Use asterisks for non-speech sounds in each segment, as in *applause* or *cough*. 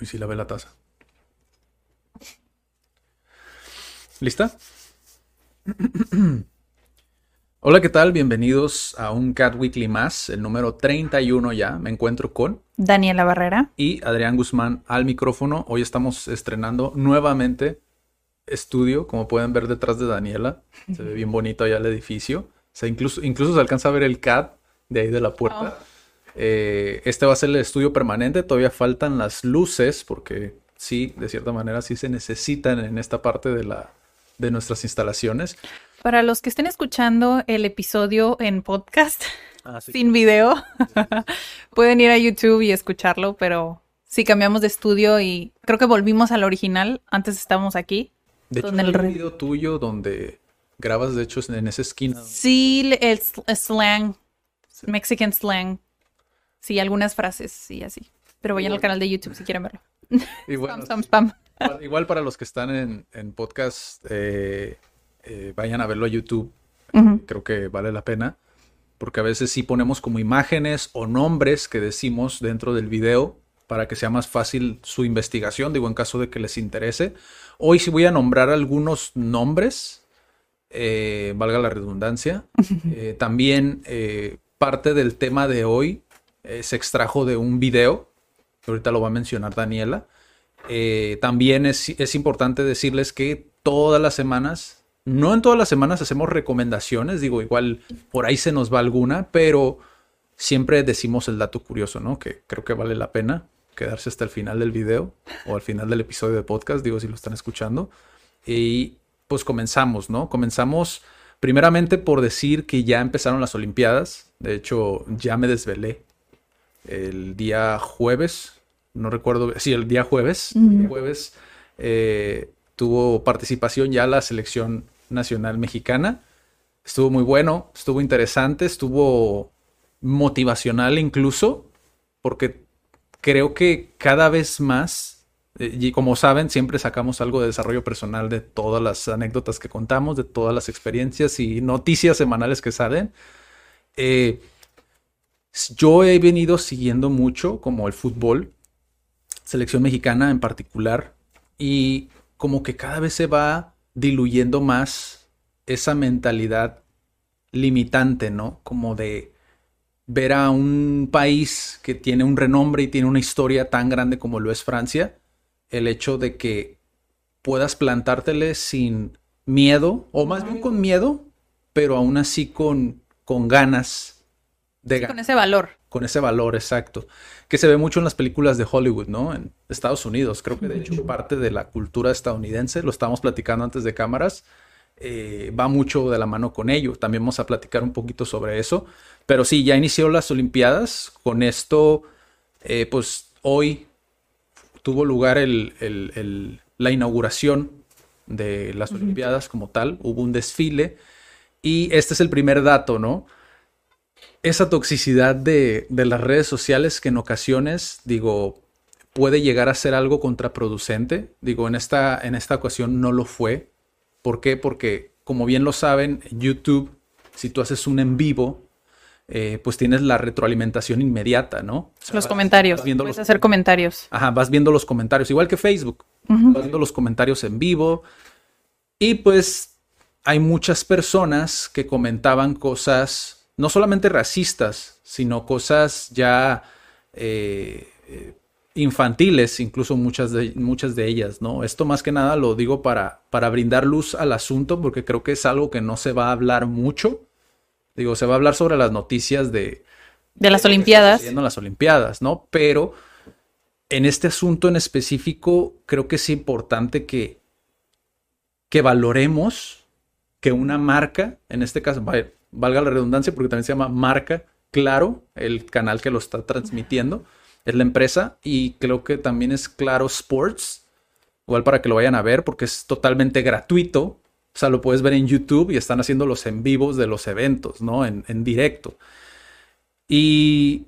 Uy, sí, lavé la taza. ¿Lista? *clears throat* Hola, ¿qué tal? Bienvenidos a un Cat Weekly más, el número 31 ya. Me encuentro con Daniela Barrera. y Adrián Guzmán al micrófono. Hoy estamos estrenando nuevamente estudio, como pueden ver detrás de Daniela. Se ve bien bonito allá el edificio. O sea, incluso, incluso se alcanza a ver el CAD de ahí de la puerta. Eh, este va a ser el estudio permanente. Todavía faltan las luces, porque sí, de cierta manera, sí se necesitan en esta parte de, la, de nuestras instalaciones. Para los que estén escuchando el episodio en podcast Ah, sí. sin video, *laughs* pueden ir a YouTube y escucharlo, pero sí cambiamos de estudio y creo que volvimos al original. Antes estábamos aquí. De hecho, el hay un re- video tuyo donde grabas, de hecho, en esa esquina. Sí, el slang, Mexican slang. Sí, algunas frases y así. Pero vayan al canal de YouTube si quieren verlo. *laughs* Y bueno, spam, spam, spam. igual, para los que están en, en podcast, eh, eh, vayan a verlo a YouTube. Creo que vale la pena. Porque a veces sí ponemos como imágenes o nombres que decimos dentro del video para que sea más fácil su investigación, digo, en caso de que les interese. Hoy sí voy a nombrar algunos nombres, eh, valga la redundancia. *laughs* Eh, también eh, parte del tema de hoy eh, se extrajo de un video, ahorita lo va a mencionar Daniela. Eh, también es, es importante decirles que todas las semanas, no en todas las semanas hacemos recomendaciones, digo, igual por ahí se nos va alguna, pero siempre decimos el dato curioso, ¿no? Que creo que vale la pena quedarse hasta el final del video o al final del episodio de podcast, digo, si lo están escuchando. Y pues comenzamos, ¿no? Comenzamos primeramente por decir que ya empezaron las Olimpiadas. De hecho, ya me desvelé el día jueves, no recuerdo, sí, el día jueves, el jueves eh, tuvo participación ya la selección nacional mexicana. Estuvo muy bueno, estuvo interesante, estuvo motivacional incluso, porque creo que cada vez más, eh, y como saben, siempre sacamos algo de desarrollo personal de todas las anécdotas que contamos, de todas las experiencias y noticias semanales que salen. Eh, yo he venido siguiendo mucho como el fútbol, selección mexicana en particular, y como que cada vez se va diluyendo más esa mentalidad limitante, ¿no? Como de ver a un país que tiene un renombre y tiene una historia tan grande como lo es Francia, el hecho de que puedas plantártele sin miedo, o más bien con miedo, pero aún así con, con ganas de Con ese valor. con ese valor exacto, que se ve mucho en las películas de Hollywood, ¿no? En Estados Unidos, creo que de hecho parte de la cultura estadounidense, lo estábamos platicando antes de cámaras, eh, va mucho de la mano con ello. También vamos a platicar un poquito sobre eso, pero sí, ya inició las Olimpiadas, con esto, eh, pues hoy tuvo lugar el- el- el- la inauguración de las Olimpiadas como tal, hubo un desfile y este es el primer dato, ¿no? Esa toxicidad de, de las redes sociales que en ocasiones, digo, puede llegar a ser algo contraproducente. Digo, en esta, en esta ocasión no lo fue. ¿Por qué? Porque, como bien lo saben, YouTube, si tú haces un en vivo, eh, pues tienes la retroalimentación inmediata, ¿no? O sea, Los vas- comentarios. vas viendo Puedes los- hacer comentarios. Ajá, vas viendo los comentarios, igual que Facebook. Vas viendo los comentarios en vivo. Y pues hay muchas personas que comentaban cosas no solamente racistas, sino cosas ya eh, eh, infantiles, incluso muchas de, muchas de ellas, ¿no? Esto más que nada lo digo para, para brindar luz al asunto, porque creo que es algo que no se va a hablar mucho. Digo, se va a hablar sobre las noticias de, De las Olimpiadas. en las Olimpiadas, ¿no? Pero en este asunto en específico, creo que es importante que, que valoremos que una marca, en este caso, valga la redundancia porque también se llama marca, claro, el canal que lo está transmitiendo, es la empresa y creo que también es Claro Sports, igual para que lo vayan a ver porque es totalmente gratuito, o sea, lo puedes ver en YouTube y están haciendo los en vivos de los eventos, ¿no? En, en directo. Y,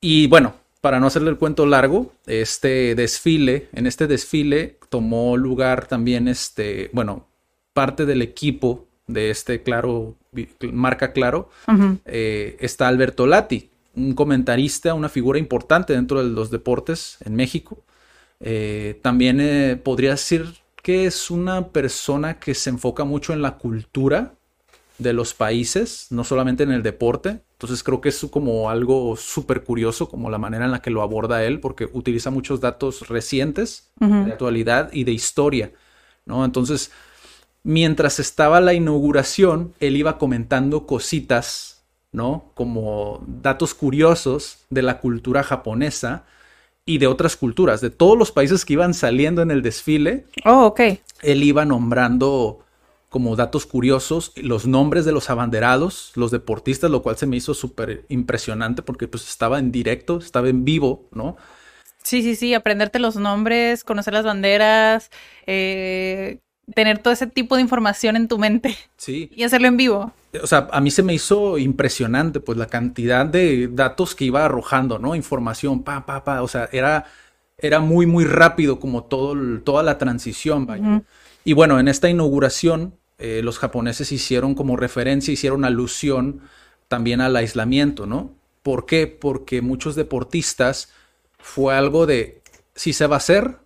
y bueno, para no hacerle el cuento largo, este desfile, en este desfile tomó lugar también este, bueno, parte del equipo de este Claro, marca Claro, eh, está Alberto Lati, un comentarista, una figura importante dentro de los deportes en México. Eh, también eh, podría decir que es una persona que se enfoca mucho en la cultura de los países, no solamente en el deporte. Entonces creo que es como algo súper curioso, como la manera en la que lo aborda él, porque utiliza muchos datos recientes, de actualidad y de historia, ¿no? Entonces, mientras estaba la inauguración, él iba comentando cositas, ¿no? Como datos curiosos de la cultura japonesa y de otras culturas, de todos los países que iban saliendo en el desfile. Oh, ok. Él iba nombrando como datos curiosos los nombres de los abanderados, los deportistas, lo cual se me hizo súper impresionante porque pues estaba en directo, estaba en vivo, ¿no? Sí, sí, sí, aprenderte los nombres, conocer las banderas, eh, tener todo ese tipo de información en tu mente. Sí. Y hacerlo en vivo. O sea, a mí se me hizo impresionante, pues la cantidad de datos que iba arrojando, ¿no? Información, pa, pa, pa. O sea, era, era muy, muy rápido como todo, toda la transición, vaya. Y bueno, en esta inauguración, eh, los japoneses hicieron como referencia, hicieron alusión también al aislamiento, ¿no? ¿Por qué? Porque muchos deportistas fue algo de, si se va a hacer,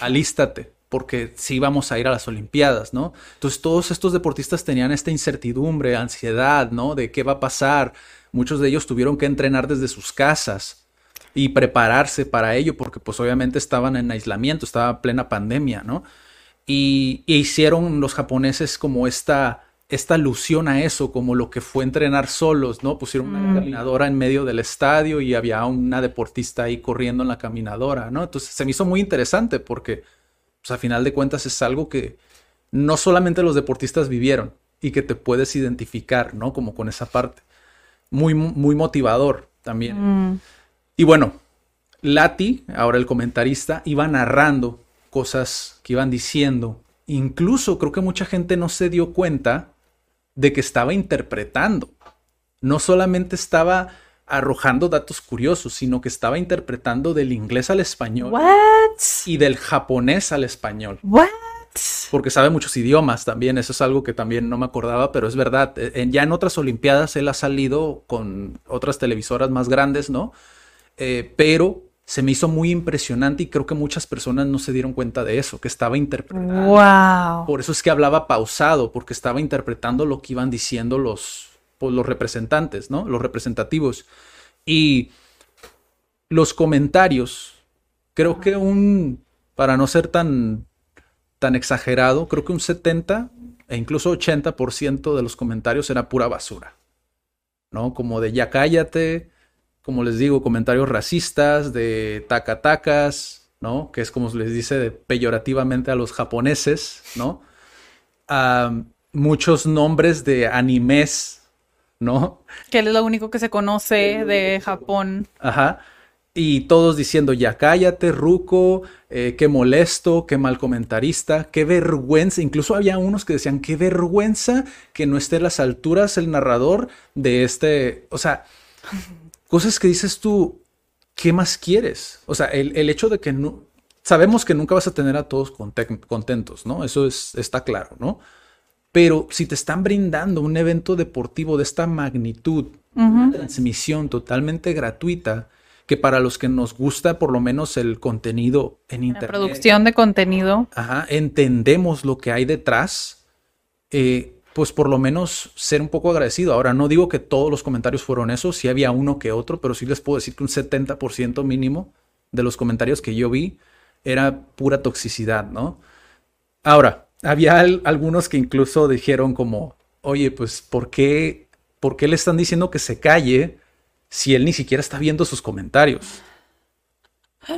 alístate, porque sí vamos a ir a las Olimpiadas, ¿no? Entonces todos estos deportistas tenían esta incertidumbre, ansiedad, ¿no? De qué va a pasar. Muchos de ellos tuvieron que entrenar desde sus casas y prepararse para ello, porque pues obviamente estaban en aislamiento, estaba plena pandemia, ¿no? Y, hicieron los japoneses como esta, esta alusión a eso, como lo que fue entrenar solos, ¿no? Pusieron una mm. caminadora en medio del estadio y había una deportista ahí corriendo en la caminadora, ¿no? Entonces se me hizo muy interesante porque, pues a final de cuentas es algo que no solamente los deportistas vivieron y que te puedes identificar, ¿no? Como con esa parte. Muy, muy motivador también. Mm. Y bueno, Lati, ahora el comentarista, iba narrando cosas que iban diciendo. Incluso creo que mucha gente no se dio cuenta de que estaba interpretando. No solamente estaba arrojando datos curiosos, sino que estaba interpretando del inglés al español y del japonés al español. What? Porque sabe muchos idiomas también, eso es algo que también no me acordaba, pero es verdad. Eh, ya en otras Olimpiadas él ha salido con otras televisoras más grandes, ¿no? Eh, pero se me hizo muy impresionante y creo que muchas personas no se dieron cuenta de eso, que estaba interpretando. Wow. Por eso es que hablaba pausado, porque estaba interpretando lo que iban diciendo los, pues, los representantes, ¿no? Los representativos. Y los comentarios, creo que un, para no ser tan, tan exagerado, creo que un 70 e incluso 80% de los comentarios era pura basura, ¿no? Como de ya cállate, como les digo, comentarios racistas, de tacatacas, ¿no? Que es como se les dice peyorativamente a los japoneses, ¿no? muchos nombres de animes, ¿no? Que es lo único que se conoce de Japón. Ajá. Y todos diciendo, ya cállate, Ruco, eh, qué molesto, qué mal comentarista, qué vergüenza. Incluso había unos que decían, qué vergüenza que no esté a las alturas el narrador de este. O sea, cosas que dices tú, ¿qué más quieres? O sea, el, hecho de que no, sabemos que nunca vas a tener a todos contentos, ¿no? Eso es, está claro, ¿no? Pero si te están brindando un evento deportivo de esta magnitud, una transmisión totalmente gratuita, que para los que nos gusta por lo menos el contenido en internet. La producción de contenido. Ajá, entendemos lo que hay detrás. Eh, pues por lo menos ser un poco agradecido. Ahora, no digo que todos los comentarios fueron esos, sí había uno que otro, pero sí les puedo decir que un 70% mínimo de los comentarios que yo vi era pura toxicidad, ¿no? Ahora, había algunos que incluso dijeron como, oye, pues, ¿por qué, ¿por qué le están diciendo que se calle si él ni siquiera está viendo sus comentarios?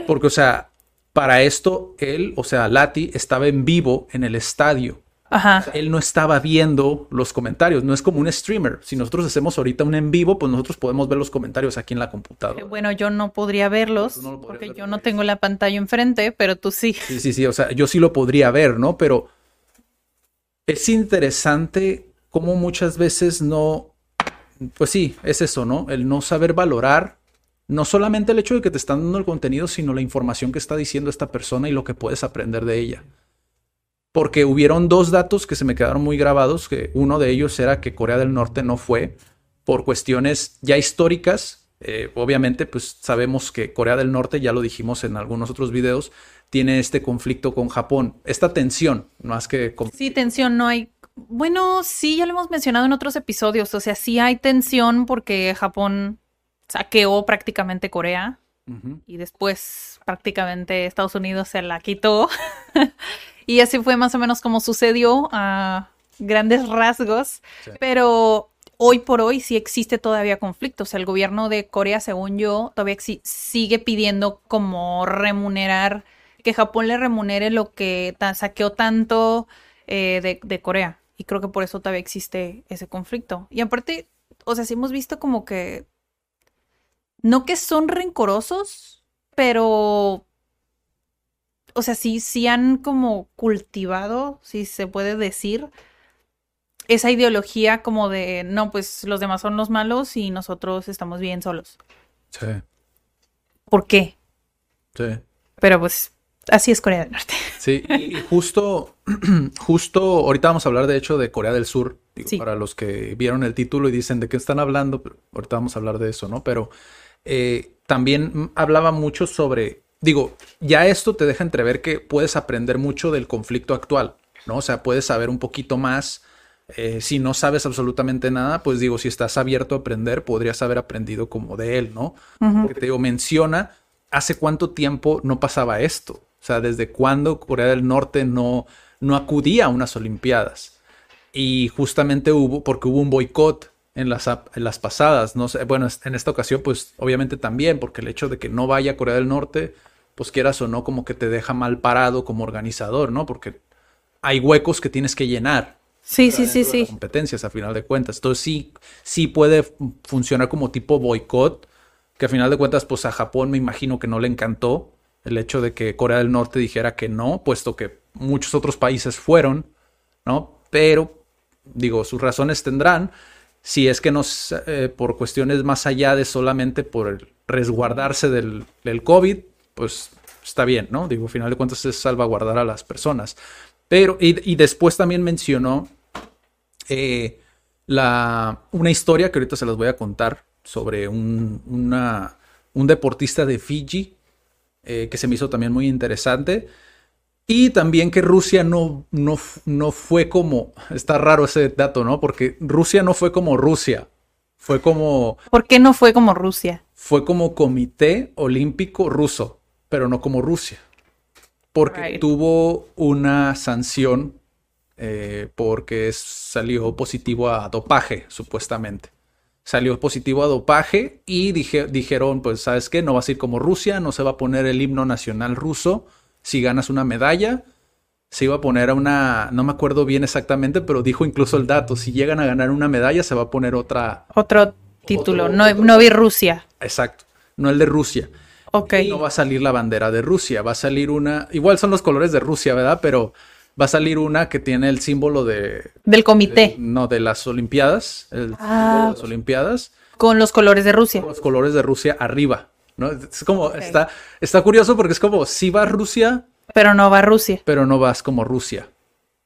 Porque, o sea, para esto, él, o sea, Lati, estaba en vivo en el estadio. Ajá. O sea, él no estaba viendo los comentarios, no es como un streamer. Si nosotros hacemos ahorita un en vivo, pues nosotros podemos ver los comentarios aquí en la computadora. Eh, Bueno, yo no podría verlos no porque ver yo no tengo la pantalla enfrente, pero tú sí. Sí, sí, sí, o sea, yo sí lo podría ver, ¿no? Pero es interesante cómo muchas veces no, pues sí, es eso, ¿no? El no saber valorar no solamente el hecho de que te están dando el contenido, sino la información que está diciendo esta persona y lo que puedes aprender de ella. Porque hubieron dos datos que se me quedaron muy grabados, que uno de ellos era que Corea del Norte no fue por cuestiones ya históricas. Eh, obviamente, pues sabemos que Corea del Norte, ya lo dijimos en algunos otros videos, tiene este conflicto con Japón, esta tensión, más que... Sí, tensión, no hay. Bueno, sí, ya lo hemos mencionado en otros episodios. O sea, sí hay tensión porque Japón saqueó prácticamente Corea y después prácticamente Estados Unidos se la quitó. *laughs* y así fue más o menos como sucedió a grandes rasgos. Sí. Pero hoy por hoy sí existe todavía conflicto. O sea, el gobierno de Corea, según yo, todavía sigue pidiendo como remunerar, que Japón le remunere lo que saqueó tanto eh, de, de Corea. Y creo que por eso todavía existe ese conflicto. Y aparte, o sea, sí hemos visto como que, no que son rencorosos, pero, o sea, sí, sí han como cultivado, si se puede decir, esa ideología como de, no, pues los demás son los malos y nosotros estamos bien solos. Sí, ¿Por qué? sí. Pero pues así es Corea del Norte. *laughs* Sí, y justo, *clears throat* justo ahorita vamos a hablar de hecho de Corea del Sur, digo, Sí. para los que vieron el título y dicen de qué están hablando, pero ahorita vamos a hablar de eso, ¿no? Pero eh, también hablaba mucho sobre, digo, ya esto te deja entrever que puedes aprender mucho del conflicto actual, ¿no? O sea, puedes saber un poquito más. eh, si no sabes absolutamente nada, pues digo, si estás abierto a aprender, podrías haber aprendido como de él, ¿no? Porque te digo, menciona hace cuánto tiempo no pasaba esto. O sea, desde cuándo Corea del Norte no, no acudía a unas Olimpiadas. Y justamente hubo, porque hubo un boicot en las, en las pasadas. No sé, bueno, en esta ocasión, pues obviamente también, porque el hecho de que no vaya a Corea del Norte, pues quieras o no, como que te deja mal parado como organizador, ¿no? Porque hay huecos que tienes que llenar Sí, sí, sí, sí. competencias a final de cuentas. Entonces sí, sí puede fu- funcionar como tipo boicot, que a final de cuentas, pues a Japón me imagino que no le encantó el hecho de que Corea del Norte dijera que no, puesto que muchos otros países fueron, ¿no? Pero, digo, sus razones tendrán. Si es que no, eh, por cuestiones más allá de solamente por el resguardarse del, COVID, pues está bien, ¿no? Digo, a final de cuentas es salvaguardar a las personas. Pero, y, después también mencionó eh, la, una historia que ahorita se las voy a contar sobre un, un deportista de Fiji eh, que se me hizo también muy interesante. Y también que Rusia no, no, no fue como, está raro ese dato, ¿no? Porque Rusia no fue como Rusia, fue como, ¿Por qué no fue como Rusia? fue como Comité Olímpico Ruso, pero no como Rusia. Porque Right. tuvo una sanción eh, porque salió positivo a dopaje, supuestamente. Salió positivo a dopaje y dije- dijeron, pues, ¿sabes qué? No vas a ir como Rusia, no se va a poner el himno nacional ruso si ganas una medalla. Se iba a poner a una, no me acuerdo bien exactamente, pero dijo incluso el dato, si llegan a ganar una medalla se va a poner otra, Otro título. Otro- no, otro- no vi Rusia. exacto, no el de Rusia. Ok. Y no va a salir la bandera de Rusia, va a salir una, igual son los colores de Rusia, ¿verdad? Pero va a salir una que tiene el símbolo de, Del comité. no, de las Olimpiadas, el Ah. de las Olimpiadas, Con los colores de Rusia. con los colores de Rusia arriba, ¿no? Es como, está, está curioso porque es como, si vas a Rusia, Pero no va Rusia. pero no vas como Rusia,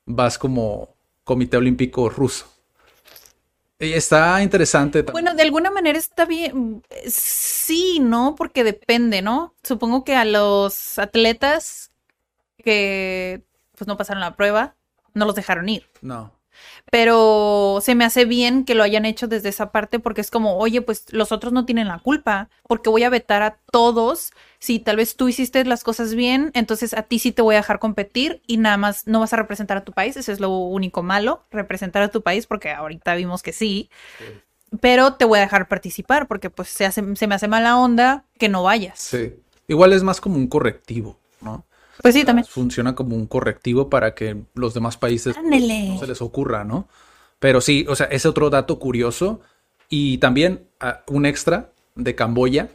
vas como Comité Olímpico Ruso. Y está interesante también. Bueno, de alguna manera está bien. Sí, ¿no? Porque depende, ¿no? Supongo que a los atletas que pues no pasaron la prueba, no los dejaron ir. No. Pero se me hace bien que lo hayan hecho desde esa parte porque es como, oye, pues los otros no tienen la culpa, porque voy a vetar a todos. Si tal vez tú hiciste las cosas bien, entonces a ti sí te voy a dejar competir y nada más no vas a representar a tu país. Eso es lo único malo, representar a tu país, porque ahorita vimos que sí. Pero te voy a dejar participar porque pues se, hace, se me hace mala onda que no vayas. Sí. Igual es más como un correctivo. Pues sí, también. Funciona como un correctivo para que los demás países Ándele. no se les ocurra, ¿no? Pero sí, o sea, es otro dato curioso. Y también ah, un extra de Camboya.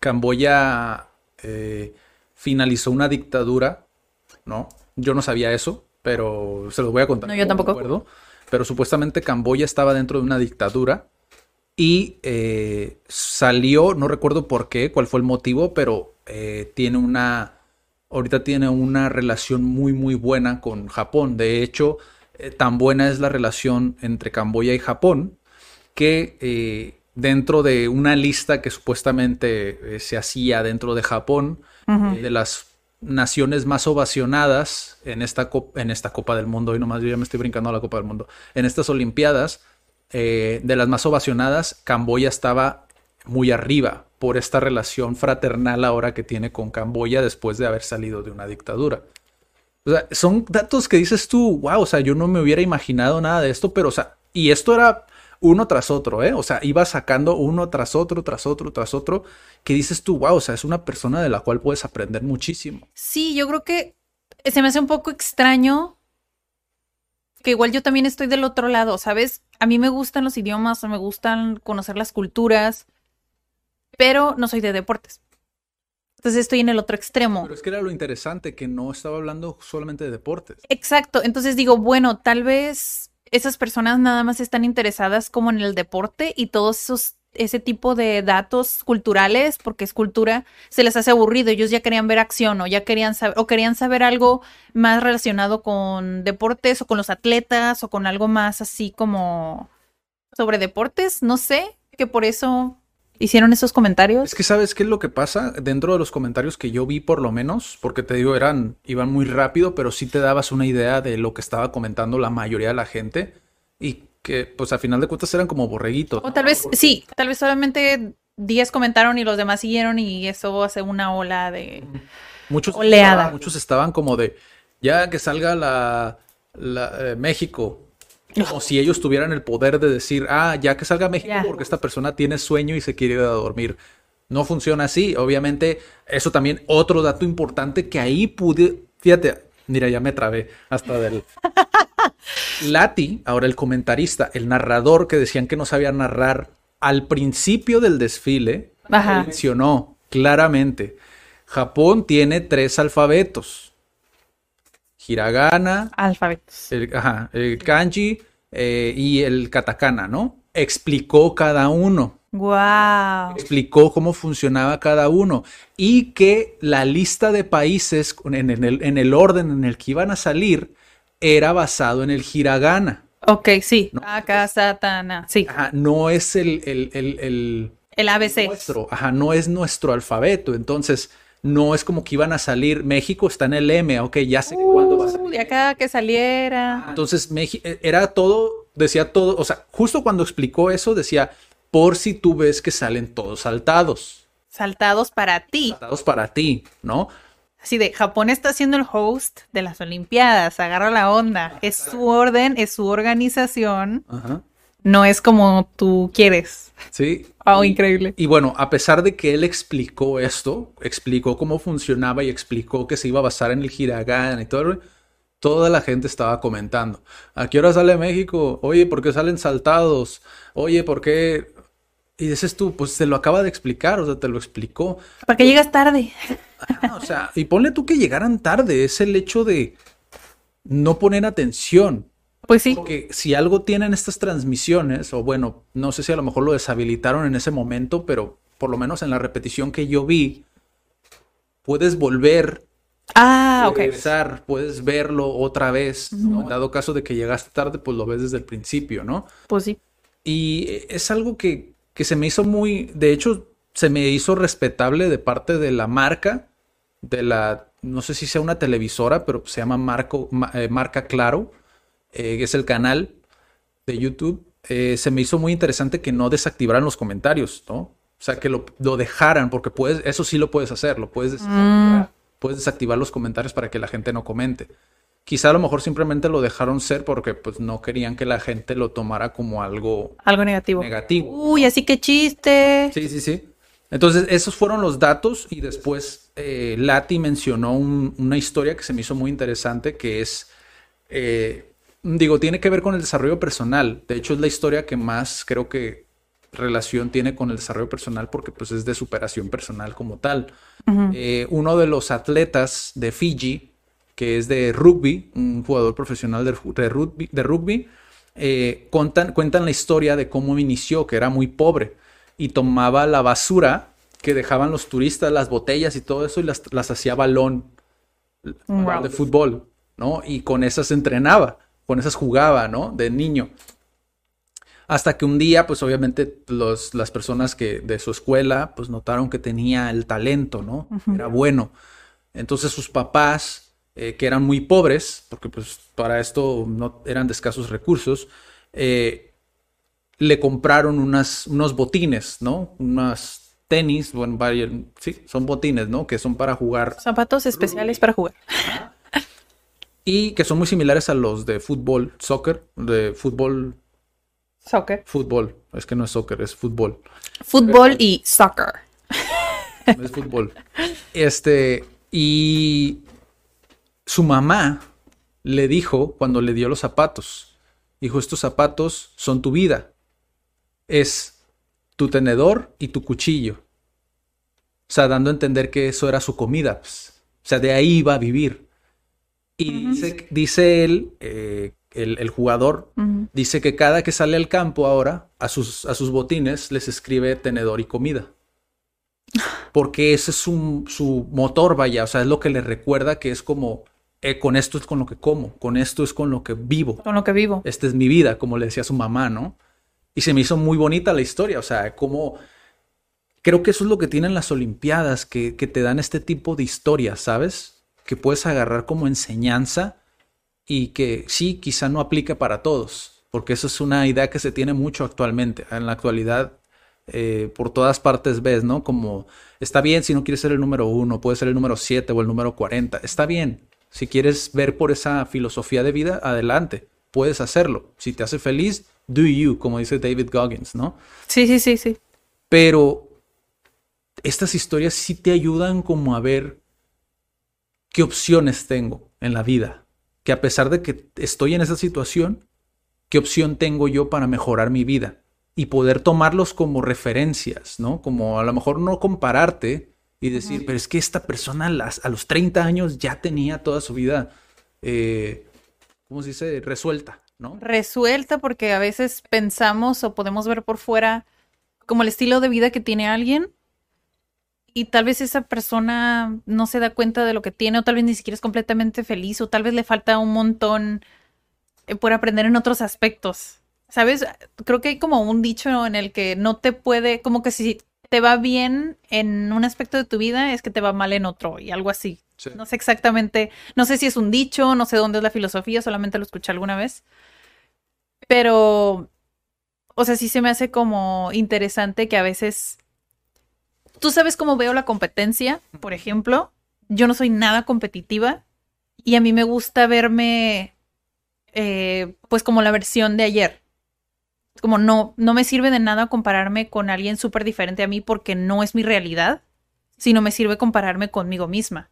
Camboya eh, finalizó una dictadura, ¿no? Yo no sabía eso, pero se los voy a contar. No, yo tampoco. recuerdo. Pero supuestamente Camboya estaba dentro de una dictadura y eh, salió, no recuerdo por qué, cuál fue el motivo, pero eh, tiene una, ahorita tiene una relación muy, muy buena con Japón. De hecho, eh, tan buena es la relación entre Camboya y Japón que eh, dentro de una lista que supuestamente eh, se hacía dentro de Japón, de las naciones más ovacionadas en esta, en esta Copa del Mundo, y nomás yo ya me estoy brincando a la Copa del Mundo, en estas Olimpiadas, de las más ovacionadas, Camboya estaba muy arriba por esta relación fraternal ahora que tiene con Camboya después de haber salido de una dictadura. O sea, son datos que dices tú, wow, o sea, yo no me hubiera imaginado nada de esto, pero, o sea, y esto era uno tras otro, ¿eh? O sea, iba sacando uno tras otro, tras otro, tras otro, que dices tú, wow, o sea, es una persona de la cual puedes aprender muchísimo. Sí, yo creo que se me hace un poco extraño que igual yo también estoy del otro lado, ¿sabes? A mí me gustan los idiomas, me gustan conocer las culturas, pero no soy de deportes. Entonces estoy en el otro extremo. Pero es que era lo interesante, que no estaba hablando solamente de deportes. Exacto, entonces digo, bueno, tal vez esas personas nada más están interesadas como en el deporte y todos esos ese tipo de datos culturales, porque es cultura, se les hace aburrido. Ellos ya querían ver acción o ya querían saber o querían saber algo más relacionado con deportes o con los atletas o con algo más así como sobre deportes, no sé, que por eso hicieron esos comentarios. Es que sabes qué es lo que pasa dentro de los comentarios que yo vi por lo menos, porque te digo, eran, iban muy rápido, pero sí te dabas una idea de lo que estaba comentando la mayoría de la gente y que pues a final de cuentas eran como borreguitos. O tal vez, sí, tal vez solamente 10 comentaron y los demás siguieron y eso hace una ola de... Muchos, Oleada. muchos estaban como de, ya que salga la, la, eh, México, como si ellos tuvieran el poder de decir, ah, ya que salga México Ya. porque esta persona tiene sueño y se quiere ir a dormir. No funciona así. Obviamente, eso también, otro dato importante que ahí pude, fíjate, mira, ya me trabé hasta del... *laughs* Lati, ahora el comentarista, el narrador que decían que no sabía narrar al principio del desfile, Ajá. mencionó claramente, Japón tiene tres alfabetos. Hiragana, Alfabetos. el, ajá, el kanji eh, y el katakana, ¿no? Explicó cada uno, Wow. explicó cómo funcionaba cada uno y que la lista de países en, en el, en el orden en el que iban a salir era basado en el hiragana. Ok, sí. No. Acá, Satana. Sí. Ajá, no es el, el, el, el El ABC. nuestro, ajá, no es nuestro alfabeto, entonces no es como que iban a salir, México está en el M, ok, ya sé cuándo va a Uh, salir. de acá que saliera. Entonces, Meji- eh, era todo, decía todo, o sea, justo cuando explicó eso, decía, por si tú ves que salen todos saltados, Saltados para ti. saltados para ti, ¿no? Así de, Japón está siendo el host de las Olimpiadas. Agarra la onda. Es su orden, es su organización. Ajá. No es como tú quieres. Sí. *laughs* Oh, Y- increíble. Y bueno, a pesar de que él explicó esto, explicó cómo funcionaba y explicó que se iba a basar en el hiragana y todo, toda la gente estaba comentando. ¿A qué hora sale México? Oye, ¿por qué salen saltados? Oye, ¿por qué? Y dices tú, pues se lo acaba de explicar, o sea, te lo explicó. ¿Para qué llegas tarde? Ah, o sea, y ponle tú que llegaran tarde, es el hecho de no poner atención. Pues sí. Porque si algo tienen estas transmisiones, o bueno, no sé si a lo mejor lo deshabilitaron en ese momento, pero por lo menos en la repetición que yo vi, puedes volver, Ah, ok. regresar, puedes verlo otra vez, ¿no? En dado caso de que llegaste tarde, pues lo ves desde el principio, ¿no? Pues sí. Y es algo que, que se me hizo muy, de hecho, se me hizo respetable de parte de la marca, de la, no sé si sea una televisora, pero se llama Marco, Ma- eh, Marca Claro, eh, que es el canal de YouTube. Eh, se me hizo muy interesante que no desactivaran los comentarios, ¿no? O sea, que lo, lo dejaran, porque puedes, eso sí lo puedes hacer, lo puedes desactivar, puedes desactivar los comentarios para que la gente no comente. Quizá a lo mejor simplemente lo dejaron ser porque pues no querían que la gente lo tomara como algo Algo negativo. negativo. Uy, así que chiste. Sí, sí, sí. Entonces, esos fueron los datos y después eh, Lati mencionó una historia que se me hizo muy interesante, que es, eh, digo, tiene que ver con el desarrollo personal. De hecho, es la historia que más creo que relación tiene con el desarrollo personal porque pues es de superación personal como tal. Eh, uno de los atletas de Fiji, que es de rugby, un jugador profesional de, rugby, de rugby cuentan, cuentan la historia de cómo inició, que era muy pobre y tomaba la basura que dejaban los turistas, las botellas y todo eso, y las, hacía balón, de fútbol, ¿no? Y con esas entrenaba, con esas jugaba, ¿no? De niño. Hasta que un día, pues obviamente los, las personas que de su escuela, pues notaron que tenía el talento, ¿no? Era bueno. Entonces sus papás, eh, que eran muy pobres, porque pues para esto no eran de escasos recursos, eh, le compraron unas, unos botines, ¿no? Unas tenis, bueno, varios, sí, son botines, ¿no? Que son para jugar. Zapatos especiales para jugar. Y que son muy similares a los de fútbol, soccer, de fútbol. Soccer. Fútbol. Es que no es soccer, es fútbol. Fútbol y soccer. Es fútbol. Este, y su mamá le dijo cuando le dio los zapatos, dijo, estos zapatos son tu vida es tu tenedor y tu cuchillo. O sea, dando a entender que eso era su comida. Pues. O sea, de ahí iba a vivir. Y dice, él, eh, el, jugador, dice que cada que sale al campo ahora, a sus, a sus botines les escribe tenedor y comida. *laughs* Porque ese es su, su motor, vaya. O sea, es lo que le recuerda que es como, eh, con esto es con lo que como, con esto es con lo que vivo. Con lo que vivo. Esta es mi vida, como le decía su mamá, ¿no? Y se me hizo muy bonita la historia, o sea, como... Creo que eso es lo que tienen las Olimpiadas, que, te dan este tipo de historias, ¿sabes? Que puedes agarrar como enseñanza y que sí, quizá no aplica para todos, porque eso es una idea que se tiene mucho actualmente. En la actualidad, eh, por todas partes ves, ¿no? Como está bien si no quieres ser el número uno, puede ser el número siete o el número cuarenta, está bien. Si quieres ver por esa filosofía de vida, adelante, puedes hacerlo. Si te hace feliz, do you, como dice David Goggins, ¿no? Sí, sí, sí, sí. Pero estas historias sí te ayudan como a ver qué opciones tengo en la vida. Que a pesar de que estoy en esa situación, qué opción tengo yo para mejorar mi vida y poder tomarlos como referencias, ¿no? Como a lo mejor no compararte y decir, pero es que esta persona a, los 30 años ya tenía toda su vida, eh, ¿cómo se dice?, resuelta, Resuelta porque a veces pensamos o podemos ver por fuera como el estilo de vida que tiene alguien y tal vez esa persona no se da cuenta de lo que tiene o tal vez ni siquiera es completamente feliz o tal vez le falta un montón eh, por aprender en otros aspectos. ¿Sabes? Creo que hay como un dicho en el que no te puede, como que si te va bien en un aspecto de tu vida es que te va mal en otro y algo así. No sé exactamente, no sé si es un dicho, no sé dónde es la filosofía, solamente lo escuché alguna vez. Pero, o sea, sí se me hace como interesante que a veces, tú sabes cómo veo la competencia, por ejemplo, yo no soy nada competitiva y a mí me gusta verme, eh, pues como la versión de ayer. Como no, no me sirve de nada compararme con alguien súper diferente a mí porque no es mi realidad, sino me sirve compararme conmigo misma.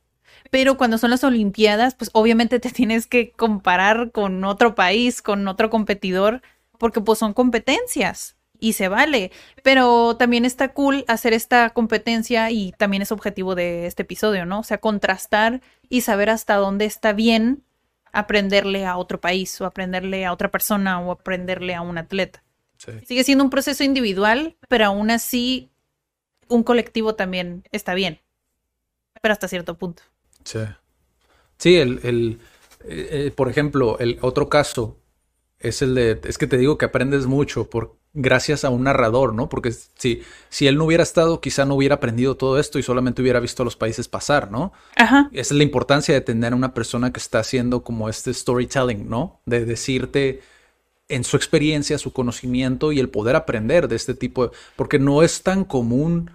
Pero cuando son las Olimpiadas, pues obviamente te *laughs* tienes que comparar con otro país, con otro competidor, porque pues son competencias y se vale. Pero también está cool hacer esta competencia y también es objetivo de este episodio, ¿no? O sea, contrastar y saber hasta dónde está bien aprenderle a otro país o aprenderle a otra persona o aprenderle a un atleta. Sigue siendo un proceso individual, pero aún así un colectivo también está bien, pero hasta cierto punto. Sí. Sí, el, el eh, eh, por ejemplo, el otro caso es el de, es que te digo que aprendes mucho por, gracias a un narrador, ¿no? Porque si, si él no hubiera estado, quizá no hubiera aprendido todo esto y solamente hubiera visto a los países pasar, ¿no? Ajá. Esa es la importancia de tener a una persona que está haciendo como este storytelling, ¿no? De decirte en su experiencia, su conocimiento y el poder aprender de este tipo, de, porque no es tan común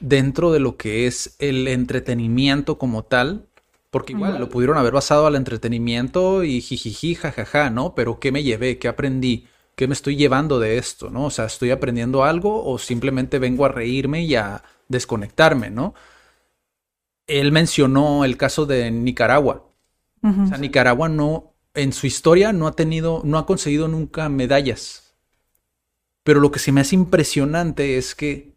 dentro de lo que es el entretenimiento como tal, porque igual lo pudieron haber basado al entretenimiento y jijiji, jajaja, ¿no? Pero ¿qué me llevé? ¿Qué aprendí? ¿Qué me estoy llevando de esto? ¿No? O sea, ¿estoy aprendiendo algo o simplemente vengo a reírme y a desconectarme, ¿no? Él mencionó el caso de Nicaragua. O sea, Nicaragua no, en su historia no ha tenido, no ha conseguido nunca medallas. Pero lo que se me hace impresionante es que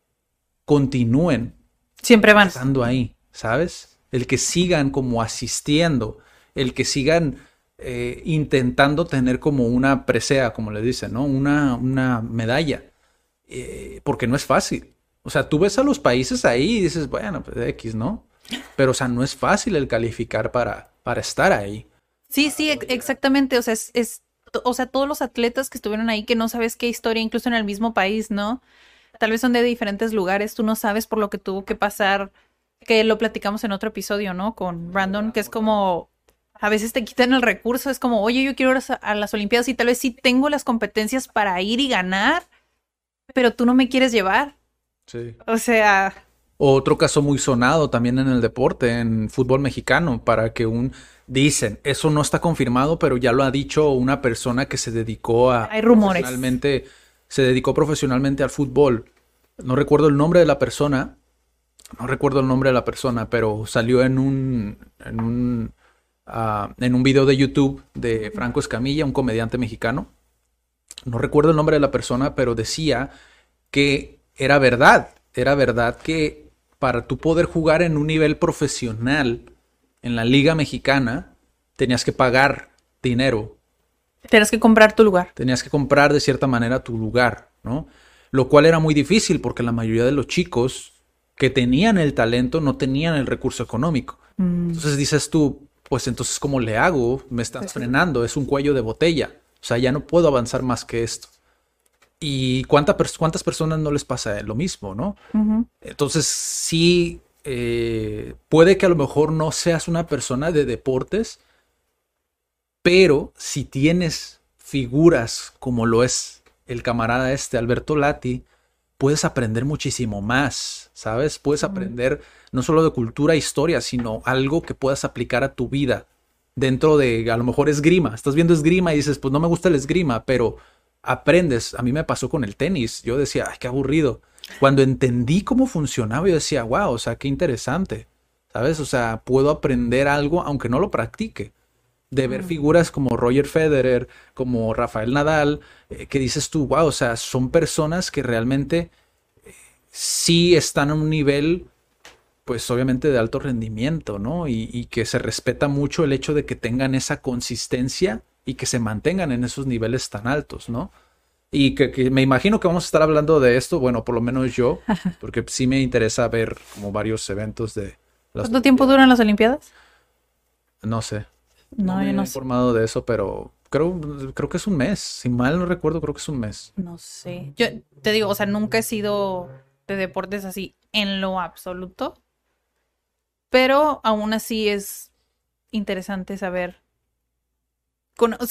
continúen. Siempre van. Estando ahí, ¿sabes? El que sigan como asistiendo, el que sigan eh, intentando tener como una presea, como le dicen, ¿no? Una, una medalla. Eh, porque no es fácil. O sea, tú ves a los países ahí y dices, bueno, pues X, ¿no? Pero, o sea, no es fácil el calificar para, para estar ahí. Sí, sí, exactamente. O sea, es, o sea, todos los atletas que estuvieron ahí que no sabes qué historia, incluso en el mismo país, ¿no? Tal vez son de diferentes lugares, tú no sabes por lo que tuvo que pasar, que lo platicamos en otro episodio, ¿no? Con Brandon, que es como, a veces te quitan el recurso, es como, oye, yo quiero ir a las Olimpiadas y tal vez sí tengo las competencias para ir y ganar, pero tú no me quieres llevar. Sí. O sea... Otro caso muy sonado también en el deporte, en fútbol mexicano, para que un Dicen, eso no está confirmado, pero ya lo ha dicho una persona que se dedicó a... Hay rumores. Se dedicó profesionalmente al fútbol. No recuerdo el nombre de la persona. No recuerdo el nombre de la persona, pero salió en un... En un, ah, en un video de YouTube de Franco Escamilla, un comediante mexicano. No recuerdo el nombre de la persona, pero decía que era verdad. Era verdad que para tú poder jugar en un nivel profesional en la Liga Mexicana tenías que pagar dinero. Tenías que comprar tu lugar. Tenías que comprar de cierta manera tu lugar, ¿no? Lo cual era muy difícil porque la mayoría de los chicos que tenían el talento no tenían el recurso económico. Mm. Entonces dices tú, pues entonces ¿cómo le hago? Me estás pues frenando, es un cuello de botella. O sea, ya no puedo avanzar más que esto. ¿Y cuántas personas no les pasa lo mismo, no? Entonces sí eh, puede que a lo mejor no seas una persona de deportes, pero si tienes figuras como lo es el camarada este, Alberto Lati, puedes aprender muchísimo más, ¿sabes? Puedes aprender no solo de cultura e historia, sino algo que puedas aplicar a tu vida dentro de, a lo mejor esgrima. Estás viendo esgrima y dices, pues no me gusta el esgrima, pero aprendes. A mí me pasó con el tenis. Yo decía, ay, qué aburrido. Cuando entendí cómo funcionaba, yo decía, wow, o sea, qué interesante. ¿Sabes? O sea, puedo aprender algo aunque no lo practique. De ver figuras como Roger Federer, como Rafael Nadal, eh, que dices tú, wow, o sea, son personas que realmente sí están a un nivel, pues obviamente de alto rendimiento, ¿no? Y, y que se respeta mucho el hecho de que tengan esa consistencia y que se mantengan en esos niveles tan altos, ¿no? Y que, me imagino que vamos a estar hablando de esto, bueno, por lo menos yo, *laughs* porque sí me interesa ver como varios eventos de... ¿Cuánto tiempo duran las Olimpiadas? No sé. No, me yo no he informado de eso, pero creo, creo que es un mes. Si mal no recuerdo, creo que es un mes. No sé. Yo te digo, o sea, nunca he sido de deportes así en lo absoluto. Pero aún así es interesante saber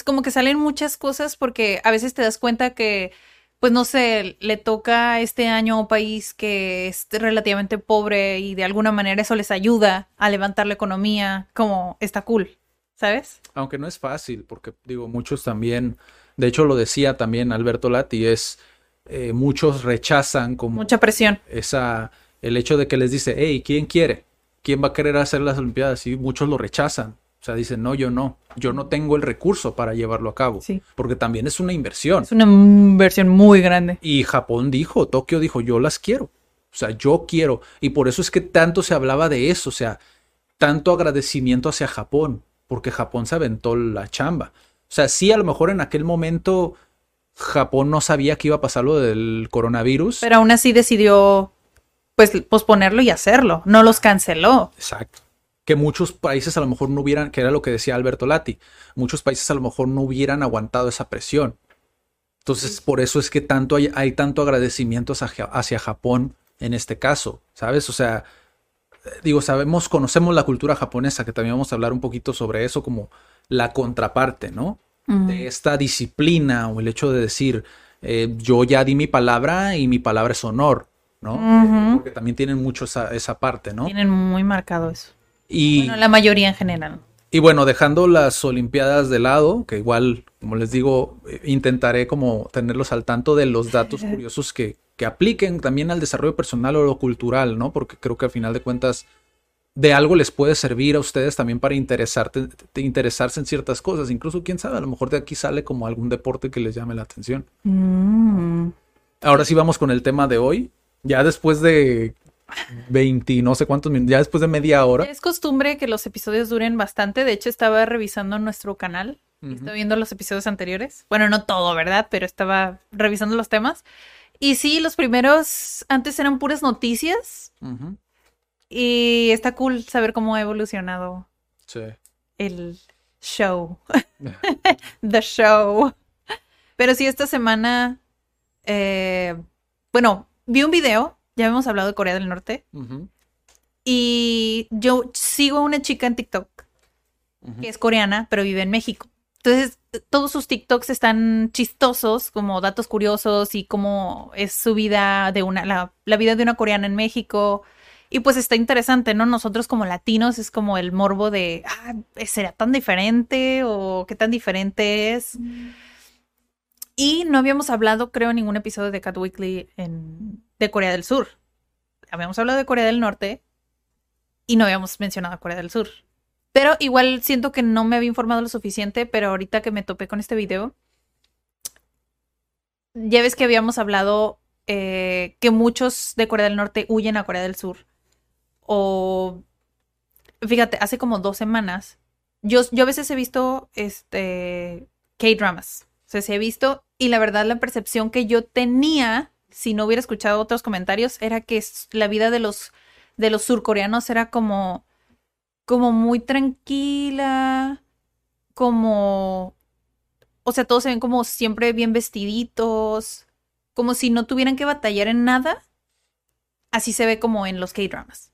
como que salen muchas cosas porque a veces te das cuenta que, pues no sé, le toca este año a un país que es relativamente pobre y de alguna manera eso les ayuda a levantar la economía, como está cool, ¿sabes? Aunque no es fácil, porque digo, muchos también, de hecho lo decía también Alberto Lati, es, eh, muchos rechazan como... Mucha presión. Esa, el hecho de que les dice, hey, ¿quién quiere? ¿Quién va a querer hacer las Olimpiadas? Y muchos lo rechazan. O sea, dicen, no, yo no, yo no tengo el recurso para llevarlo a cabo. Sí. Porque también es una inversión. Es una inversión muy grande. Y Japón dijo, Tokio dijo, yo las quiero. O sea, yo quiero. Y por eso es que tanto se hablaba de eso. O sea, tanto agradecimiento hacia Japón. Porque Japón se aventó la chamba. O sea, sí, a lo mejor en aquel momento Japón no sabía que iba a pasar lo del coronavirus. Pero aún así decidió, pues, posponerlo y hacerlo. No los canceló. Exacto que muchos países a lo mejor no hubieran, que era lo que decía Alberto Lati, muchos países a lo mejor no hubieran aguantado esa presión. Entonces, por eso es que tanto hay, hay tanto agradecimiento hacia, hacia, Japón en este caso, ¿sabes? O sea, digo, sabemos, conocemos la cultura japonesa, que también vamos a hablar un poquito sobre eso como la contraparte, ¿no? De esta disciplina o el hecho de decir, eh, yo ya di mi palabra y mi palabra es honor, ¿no? Porque también tienen mucho esa, esa parte, ¿no? Tienen muy marcado eso. Y, bueno, la mayoría en general. Y bueno, dejando las Olimpiadas de lado, que igual, como les digo, eh, intentaré como tenerlos al tanto de los datos *laughs* curiosos que, que apliquen también al desarrollo personal o lo cultural, ¿no? Porque creo que al final de cuentas de algo les puede servir a ustedes también para interesarte, interesarse en ciertas cosas. Incluso, quién sabe, a lo mejor de aquí sale como algún deporte que les llame la atención. Mm. Ahora sí vamos con el tema de hoy. Ya después de 20, no sé cuántos minutos, ya después de media hora. Es costumbre que los episodios duren bastante. De hecho, estaba revisando nuestro canal. Estaba viendo los episodios anteriores. Bueno, no todo, ¿verdad? Pero estaba revisando los temas. Y sí, los primeros antes eran puras noticias. Y está cool saber cómo ha evolucionado el show. *laughs* *laughs* The show. Pero sí, esta semana, eh, bueno, vi un video, ya hemos hablado de Corea del Norte. Y yo sigo a una chica en TikTok que es coreana, pero vive en México. Entonces, todos sus TikToks están chistosos, como datos curiosos y cómo es su vida de una, la, la vida de una coreana en México. Y pues está interesante, ¿no? Nosotros como latinos es como el morbo de, ah, ¿será tan diferente o qué tan diferente es? Y no habíamos hablado, creo, en ningún episodio de Cat Weekly en, de Corea del Sur. Habíamos hablado de Corea del Norte y no habíamos mencionado a Corea del Sur. Pero igual siento que no me había informado lo suficiente, pero ahorita que me topé con este video, ya ves que habíamos hablado eh, que muchos de Corea del Norte huyen a Corea del Sur o, fíjate, hace como dos semanas, yo, yo a veces he visto este K-dramas. O sea, sí he visto y la verdad la percepción que yo tenía, si no hubiera escuchado otros comentarios, era que la vida de los, de los surcoreanos era como, como muy tranquila, como, o sea, todos se ven como siempre bien vestiditos, como si no tuvieran que batallar en nada. Así se ve como en los K-dramas.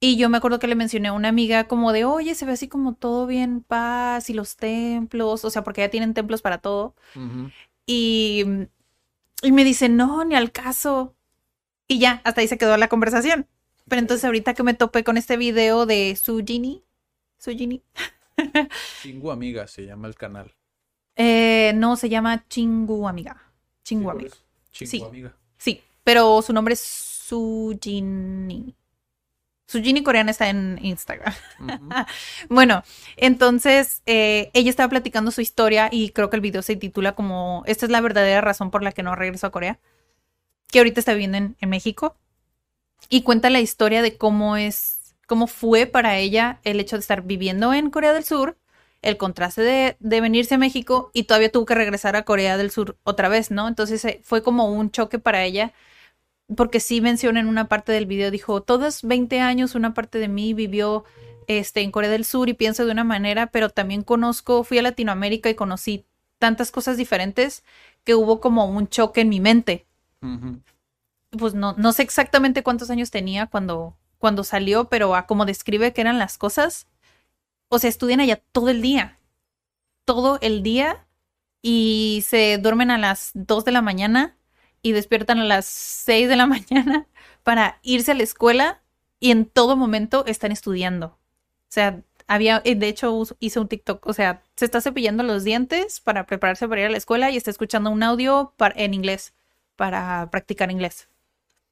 Y yo me acuerdo que le mencioné a una amiga como de, oye, se ve así como todo bien paz y los templos, o sea, porque ya tienen templos para todo. y, y me dice, no, ni al caso. Y ya, hasta ahí se quedó la conversación. Pero entonces ahorita que me topé con este video de Sujini, Sujini. Chingu Amiga se llama el canal. Eh, no, se llama Chingu Amiga. Chingu Amiga. Chingu sí. Amiga. Sí, pero su nombre es Sujini. Su Ginny coreana está en Instagram. *laughs* bueno, entonces eh, ella estaba platicando su historia y creo que el video se titula como Esta es la verdadera razón por la que no regresó a Corea, que ahorita está viviendo en, México. Y cuenta la historia de cómo es, cómo fue para ella el hecho de estar viviendo en Corea del Sur, el contraste de, de venirse a México y todavía tuvo que regresar a Corea del Sur otra vez, ¿no? Entonces eh, fue como un choque para ella porque sí menciona en una parte del video, dijo, todos 20 años una parte de mí vivió este, en Corea del Sur y pienso de una manera, pero también conozco, fui a Latinoamérica y conocí tantas cosas diferentes que hubo como un choque en mi mente. Pues no, no sé exactamente cuántos años tenía cuando, cuando salió, pero a como describe que eran las cosas, o sea, estudian allá todo el día, todo el día y se duermen a las 2 de la mañana y despiertan a las 6 de la *laughs* mañana para irse a la escuela y en todo momento están estudiando. O sea, había, eh, de hecho, hice un TikTok, o sea, se está cepillando los dientes para prepararse para ir a la escuela y está escuchando un audio en inglés para practicar inglés.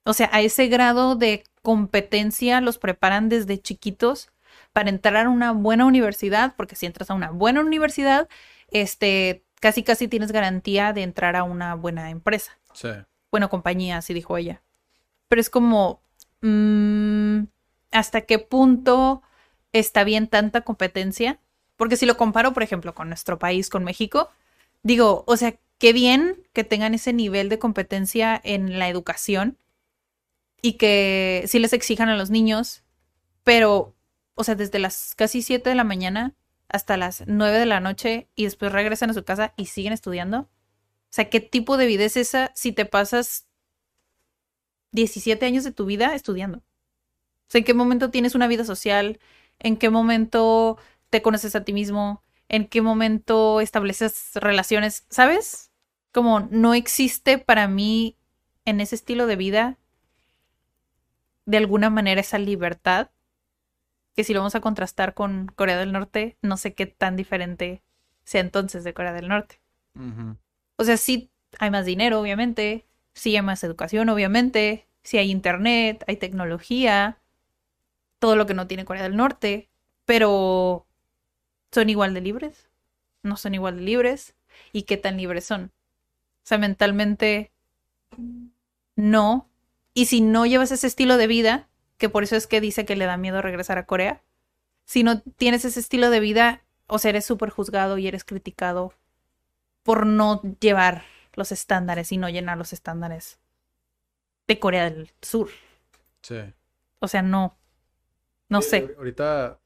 O sea, a ese grado de competencia los preparan desde chiquitos para entrar a una buena universidad, porque si entras a una buena universidad, este, casi casi tienes garantía de entrar a una buena empresa. Sí. Bueno, compañía, así dijo ella. Pero es como, mm, ¿hasta qué punto está bien tanta competencia? Porque si lo comparo, por ejemplo, con nuestro país, con México, digo, o sea, qué bien que tengan ese nivel de competencia en la educación y que sí les exijan a los niños, pero, o sea, desde las casi 7 de la mañana hasta las 9 de la noche y después regresan a su casa y siguen estudiando. O sea, ¿qué tipo de vida es esa si te pasas 17 años de tu vida estudiando? O sea, ¿en qué momento tienes una vida social? ¿En qué momento te conoces a ti mismo? ¿En qué momento estableces relaciones? ¿Sabes? Como no existe para mí en ese estilo de vida de alguna manera esa libertad que si lo vamos a contrastar con Corea del Norte, no sé qué tan diferente sea entonces de Corea del Norte. O sea, sí hay más dinero, obviamente. sí hay más educación, obviamente, sí hay internet, hay tecnología, todo lo que no tiene Corea del Norte, pero ¿son igual de libres? ¿No son igual de libres? ¿Y qué tan libres son? O sea, mentalmente no. Y si no llevas ese estilo de vida, que por eso es que dice que le da miedo regresar a Corea, si no tienes ese estilo de vida, o sea, eres súper juzgado y eres criticado por no llevar los estándares y no llenar los estándares de Corea del Sur. Sí. O sea, no. No sé. Ahorita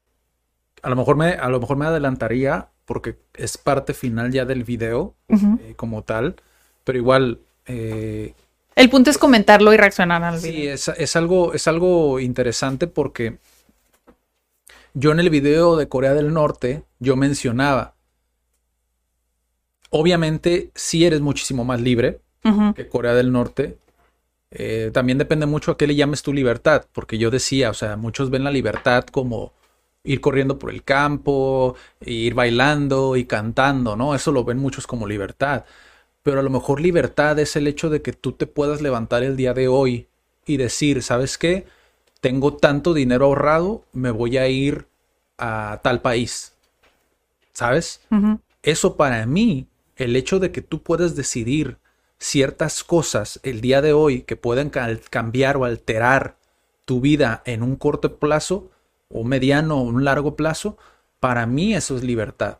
a lo mejor me, a lo mejor me adelantaría porque es parte final ya del video eh, como tal, pero igual... Eh, el punto es comentarlo y reaccionar al video. Sí, es, algo, es algo interesante porque yo en el video de Corea del Norte, yo mencionaba, obviamente sí eres muchísimo más libre que Corea del Norte. Eh, también depende mucho a qué le llames tu libertad, porque yo decía, o sea, muchos ven la libertad como ir corriendo por el campo, ir bailando y cantando, ¿no? Eso lo ven muchos como libertad. Pero a lo mejor libertad es el hecho de que tú te puedas levantar el día de hoy y decir, ¿sabes qué? Tengo tanto dinero ahorrado, me voy a ir a tal país. ¿Sabes? Eso para mí, el hecho de que tú puedas decidir ciertas cosas el día de hoy que pueden cambiar o alterar tu vida en un corto plazo, o mediano o un largo plazo, para mí eso es libertad,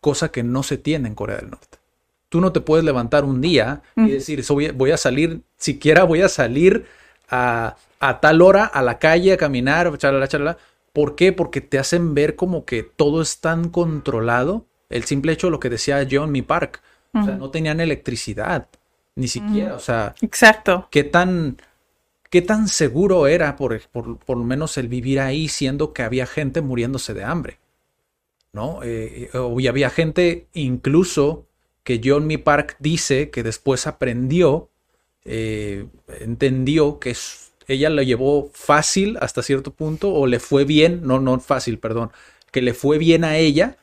cosa que no se tiene en Corea del Norte. Tú no te puedes levantar un día y decir, voy a salir, siquiera voy a salir a, tal hora a la calle a caminar, charla, charla. ¿Por qué? Porque te hacen ver como que todo es tan controlado. El simple hecho de lo que decía John Mi Park. O sea, no tenían electricidad, ni siquiera. O sea, exacto. ¿Qué tan qué tan seguro era por, por, lo menos el vivir ahí, siendo que había gente muriéndose de hambre. ¿No? Eh, eh, y había gente incluso que John Mi Park dice que después aprendió, eh, entendió que ella lo llevó fácil hasta cierto punto, o le fue bien, no, no fácil, perdón, que le fue bien a ella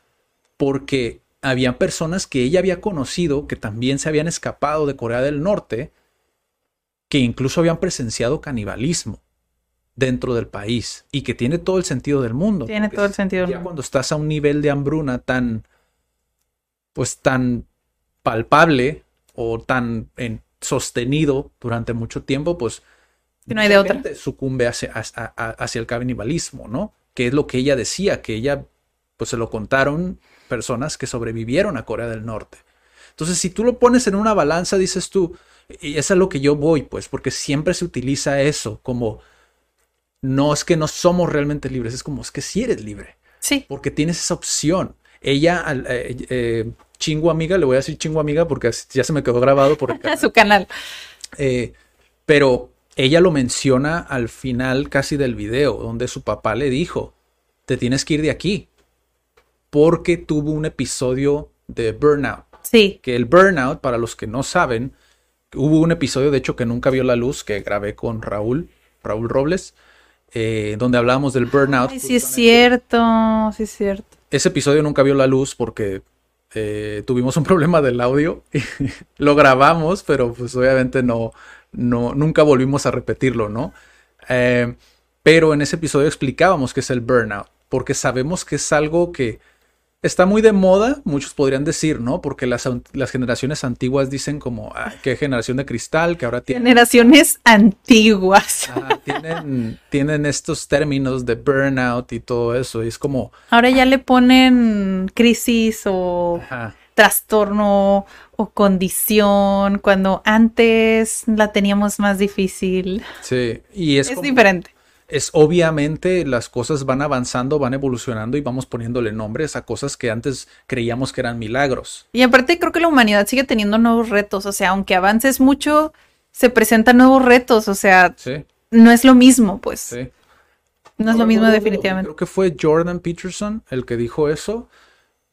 porque había personas que ella había conocido que también se habían escapado de Corea del Norte que incluso habían presenciado canibalismo dentro del país y que tiene todo el sentido del mundo. Tiene todo el sentido. Ya cuando estás a un nivel de hambruna tan, pues tan palpable o tan en, sostenido durante mucho tiempo, pues no hay de otra. Sucumbe hacia, hacia, el canibalismo, ¿no? Que es lo que ella decía, que ella, pues se lo contaron personas que sobrevivieron a Corea del Norte. Entonces, si tú lo pones en una balanza, dices tú, y es a lo que yo voy, pues, porque siempre se utiliza eso como, no es que no somos realmente libres, es como, es que sí eres libre. Sí. Porque tienes esa opción. Ella, eh, eh, chingo amiga, le voy a decir chingo amiga porque ya se me quedó grabado por el *laughs* su canal. Eh, pero ella lo menciona al final casi del video, donde su papá le dijo, te tienes que ir de aquí, porque tuvo un episodio de burnout. Sí. Que el burnout, para los que no saben, Hubo un episodio, de hecho, que nunca vio la luz, que grabé con Raúl, Raúl Robles, eh, donde hablábamos del burnout. sí es cierto, sí es cierto. Ese episodio nunca vio la luz porque eh, tuvimos un *laughs* problema del audio. Y *laughs* lo grabamos, pero pues obviamente no, no, nunca volvimos a repetirlo, ¿no? Eh, pero en ese episodio explicábamos qué es el burnout, porque sabemos que es algo que está muy de moda, muchos podrían decir, ¿no? Porque las, generaciones antiguas dicen como, ah, qué generación de cristal, que ahora tienen... Generaciones antiguas. tienen, estos términos de burnout y todo eso, y es como... Ahora ya le ponen crisis o trastorno o condición, cuando antes la teníamos más difícil. Sí, y es... Es diferente es obviamente las cosas van avanzando, van evolucionando y vamos poniéndole nombres a cosas que antes creíamos que eran milagros. Y aparte creo que la humanidad sigue teniendo nuevos retos, o sea, aunque avances mucho, se presentan nuevos retos, o sea, no es lo mismo, pues. Sí. No es lo mismo definitivamente. Creo que fue Jordan Peterson el que dijo eso,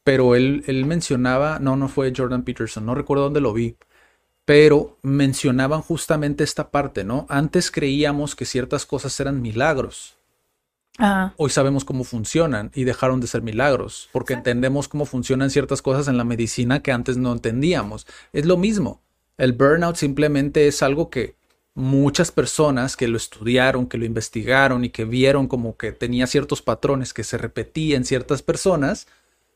pero él, él mencionaba, no, no fue Jordan Peterson, no recuerdo dónde lo vi, pero mencionaban justamente esta parte, ¿no? Antes creíamos que ciertas cosas eran milagros. Hoy sabemos cómo funcionan y dejaron de ser milagros, porque entendemos cómo funcionan ciertas cosas en la medicina que antes no entendíamos. Es lo mismo. El burnout simplemente es algo que muchas personas que lo estudiaron, que lo investigaron y que vieron como que tenía ciertos patrones que se repetían en ciertas personas,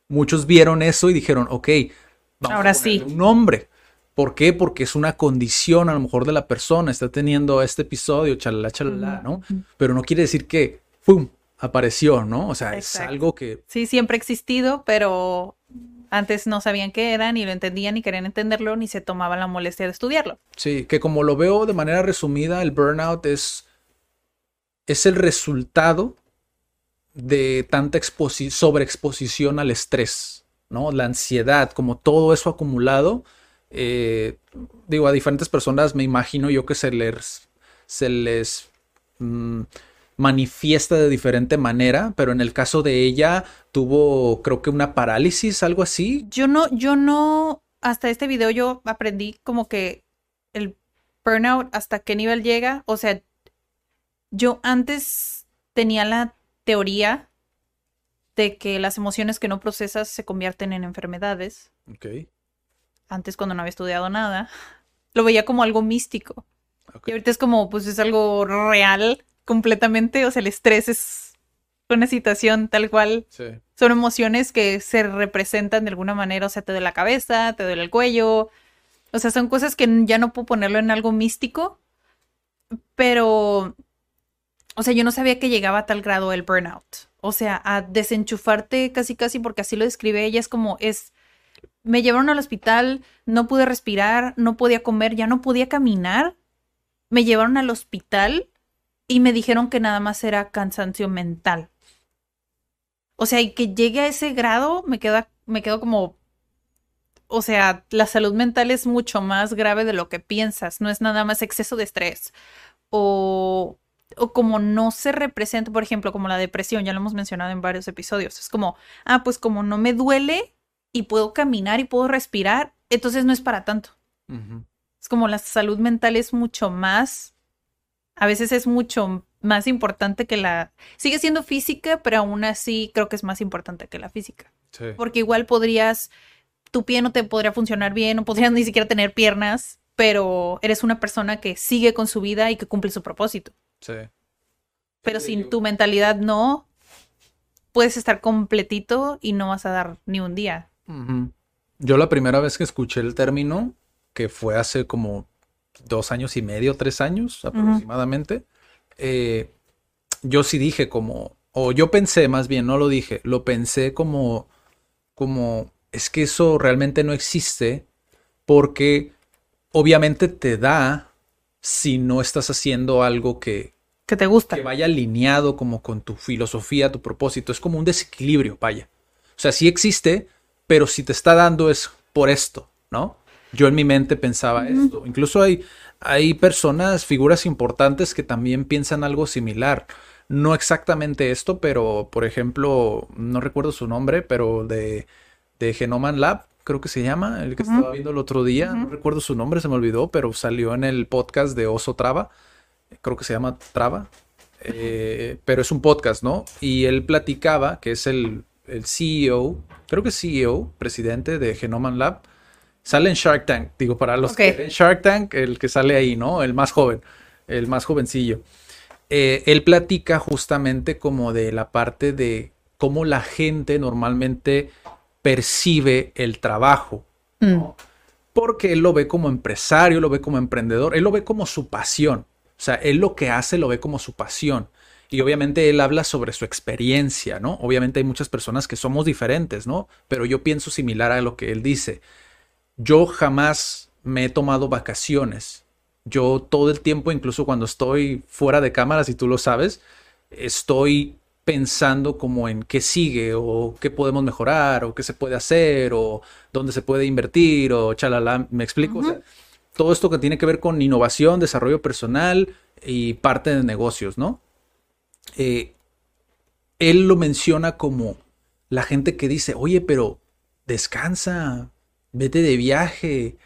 muchos vieron eso y dijeron, ok, vamos Ahora a sí. un nombre. ¿Por qué? Porque es una condición a lo mejor de la persona, está teniendo este episodio, chalala, chalala, ¿no? Pero no quiere decir que, ¡pum!, apareció, ¿no? O sea, es algo que Sí, siempre ha existido, pero antes no sabían qué era, ni lo entendían, ni querían entenderlo, ni se tomaban la molestia de estudiarlo. Sí, que como lo veo de manera resumida, el burnout es, es el resultado de tanta exposi- sobreexposición al estrés, ¿no? La ansiedad, como todo eso acumulado. Eh, digo, a diferentes personas me imagino yo que se les, se les mm, manifiesta de diferente manera, pero en el caso de ella tuvo, creo que una parálisis, algo así. Yo no, yo no, hasta este video yo aprendí como que el burnout hasta qué nivel llega. O sea, yo antes tenía la teoría de que las emociones que no procesas se convierten en enfermedades. Ok, Antes cuando no había estudiado nada, *laughs* lo veía como algo místico. Y ahorita es como, pues es algo real completamente. O sea, el estrés es una situación tal cual Sí. son emociones que se representan de alguna manera, o sea, te duele la cabeza, te duele el cuello, o sea, son cosas que ya no puedo ponerlo en algo místico, pero, o sea, yo no sabía que llegaba a tal grado el burnout, o sea, a desenchufarte casi casi, porque así lo describe ella, es como, es, me llevaron al hospital, no pude respirar, no podía comer, ya no podía caminar, me llevaron al hospital y me dijeron que nada más era cansancio mental. O sea, y que llegue a ese grado, me queda, me quedo como. O sea, la salud mental es mucho más grave de lo que piensas. No es nada más exceso de estrés. O, o como no se representa, por ejemplo, como la depresión, ya lo hemos mencionado en varios episodios. Es como, ah, pues como no me duele y puedo caminar y puedo respirar, entonces no es para tanto. Es como la salud mental es mucho más, a veces es mucho más importante que la, sigue siendo física, pero aún así creo que es más importante que la física. Sí. Porque igual podrías, tu pie no te podría funcionar bien, no podrías *laughs* ni siquiera tener piernas, pero eres una persona que sigue con su vida y que cumple su propósito. Sí. Pero Sí, sin yo- tu mentalidad no, puedes estar completito y no vas a dar ni un día. Yo la primera vez que escuché el término, que fue hace como dos años y medio, tres años aproximadamente, eh, yo sí dije como, o yo pensé más bien, no lo dije, lo pensé como, como, es que eso realmente no existe porque obviamente te da si no estás haciendo algo que, Que te gusta. que vaya alineado como con tu filosofía, tu propósito. Es como un desequilibrio, vaya. O sea, sí existe, pero si te está dando es por esto, ¿no? Yo en mi mente pensaba esto. Incluso hay, hay personas, figuras importantes que también piensan algo similar. No exactamente esto, pero por ejemplo, no recuerdo su nombre, pero de, de Genoman Lab, creo que se llama, el que estaba viendo el otro día. No recuerdo su nombre, se me olvidó, pero salió en el podcast de Oso Traba creo que se llama Traba, eh, pero es un podcast, ¿no? Y él platicaba, que es el, el CEO, creo que CEO, presidente de Genoman Lab, sale en Shark Tank, digo, para los Ok. que ven Shark Tank, el que sale ahí, ¿no? El más joven, el más jovencillo. Eh, él platica justamente como de la parte de cómo la gente normalmente percibe el trabajo, ¿no? Porque él lo ve como empresario, lo ve como emprendedor, él lo ve como su pasión. O sea, él lo que hace lo ve como su pasión. Y obviamente él habla sobre su experiencia, ¿no? Obviamente hay muchas personas que somos diferentes, ¿no? Pero yo pienso similar a lo que él dice. Yo jamás me he tomado vacaciones. Yo todo el tiempo, incluso cuando estoy fuera de cámara, si tú lo sabes, estoy pensando como en qué sigue o qué podemos mejorar o qué se puede hacer o dónde se puede invertir o chalala, ¿me explico? O sea, todo esto que tiene que ver con innovación, desarrollo personal y parte de negocios, ¿no? Eh, él lo menciona como la gente que dice, oye, pero descansa, vete de viaje,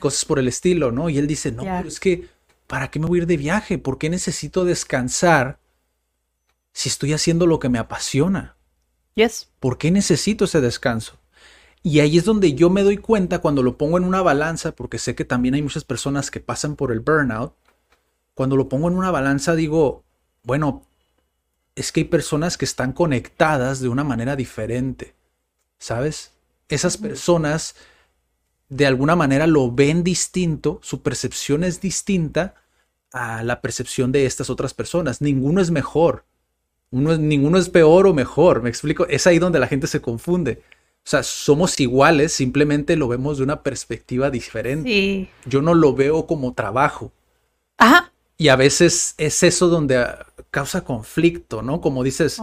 cosas por el estilo, ¿no? Y él dice, no, pero es que, ¿para qué me voy a ir de viaje? ¿Por qué necesito descansar si estoy haciendo lo que me apasiona? Yes. ¿Por qué necesito ese descanso? Y ahí es donde yo me doy cuenta cuando lo pongo en una balanza, porque sé que también hay muchas personas que pasan por el burnout. Cuando lo pongo en una balanza digo, bueno, es que hay personas que están conectadas de una manera diferente, ¿sabes? Esas personas de alguna manera lo ven distinto, su percepción es distinta a la percepción de estas otras personas. Ninguno es mejor, uno ninguno es peor o mejor, me explico, es ahí donde la gente se confunde. O sea, somos iguales, simplemente lo vemos de una perspectiva diferente. Sí. Yo no lo veo como trabajo. Ajá. Y a veces es eso donde ah, causa conflicto, ¿no? Como dices.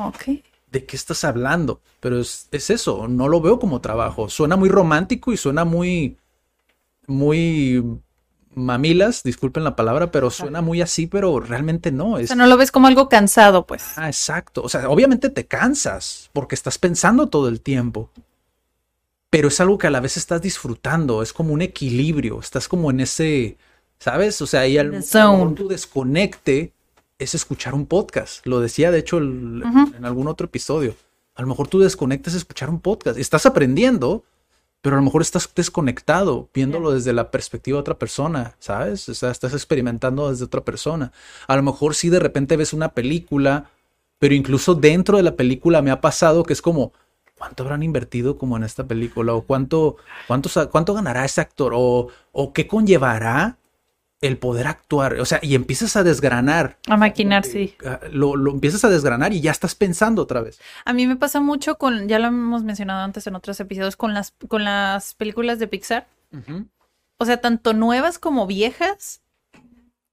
¿de qué estás hablando? Pero es, es eso, no lo veo como trabajo. Suena muy romántico y suena muy, muy mamilas, disculpen la palabra, pero suena muy así, pero realmente no. O Es, sea, no lo ves como algo cansado, pues. Ah, exacto. O sea, obviamente te cansas porque estás pensando todo el tiempo. Pero es algo que a la vez estás disfrutando. Es como un equilibrio. Estás como en ese, ¿sabes? O sea, ahí al The a lo mejor zone. tu desconecte es escuchar un podcast. Lo decía, de hecho, el- en algún otro episodio. A lo mejor tu desconecte es escuchar un podcast. Estás aprendiendo, pero a lo mejor estás desconectado, viéndolo desde la perspectiva de otra persona, ¿sabes? O sea, estás experimentando desde otra persona. A lo mejor sí de repente ves una película, pero incluso dentro de la película me ha pasado que es como, ¿cuánto habrán invertido como en esta película? ¿O cuánto, cuánto, cuánto ganará ese actor? ¿O, ¿O qué conllevará el poder actuar? O sea, y empiezas a desgranar. A maquinar, sí. Ah, Lo, lo empiezas a desgranar y ya estás pensando otra vez. A mí me pasa mucho con, ya lo hemos mencionado antes en otros episodios, con las, con las películas de Pixar. O sea, tanto nuevas como viejas.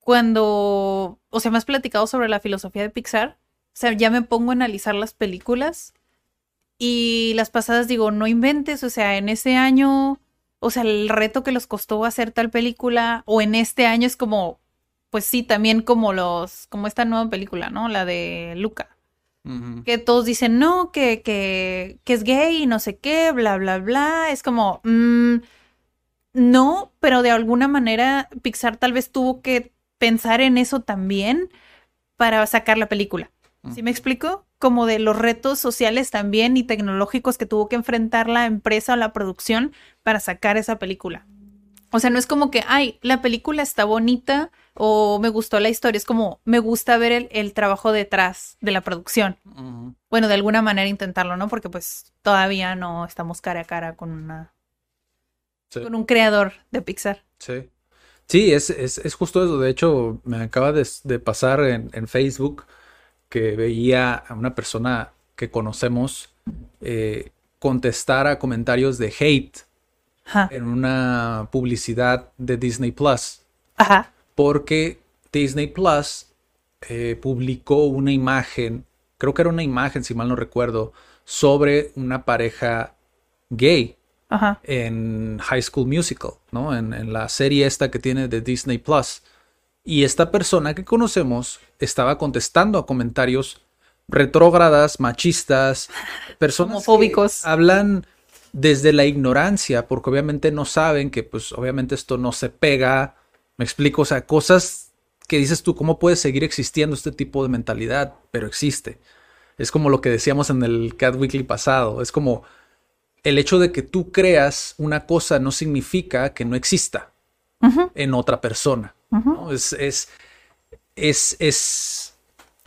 Cuando, o sea, me has platicado sobre la filosofía de Pixar. O sea, ya me pongo a analizar las películas. Y las pasadas digo, no inventes, o sea, en ese año, o sea, el reto que les costó hacer tal película, o en este año es como, pues sí, también como los, como esta nueva película, ¿no? La de Luca que todos dicen, no, que, que, que es gay y no sé qué, bla, bla, bla. Es como, mm, no, pero de alguna manera Pixar tal vez tuvo que pensar en eso también para sacar la película. ¿Sí me explico? Como de los retos sociales también y tecnológicos que tuvo que enfrentar la empresa o la producción para sacar esa película. O sea, no es como que, ay, la película está bonita o me gustó la historia. Es como, me gusta ver el, el trabajo detrás de la producción. Bueno, de alguna manera intentarlo, ¿no? Porque pues todavía no estamos cara a cara con una Sí. con un creador de Pixar. Sí. Sí, es, es, es justo eso. De hecho, me acaba de, de pasar en, en Facebook que veía a una persona que conocemos eh, contestar a comentarios de hate Ajá. en una publicidad de Disney Plus. Ajá. Porque Disney Plus eh, publicó una imagen, creo que era una imagen, si mal no recuerdo, sobre una pareja gay Ajá. en High School Musical, ¿no? En, en la serie esta que tiene de Disney Plus. Y esta persona que conocemos estaba contestando a comentarios retrógradas, machistas, *laughs* personas Homofóbicos. que hablan desde la ignorancia, porque obviamente no saben que, pues, obviamente esto no se pega. Me explico, o sea, cosas que dices tú, ¿cómo puede seguir existiendo este tipo de mentalidad? Pero existe. Es como lo que decíamos en el Cat Weekly pasado. Es como el hecho de que tú creas una cosa no significa que no exista en otra persona. Es, es, es, es,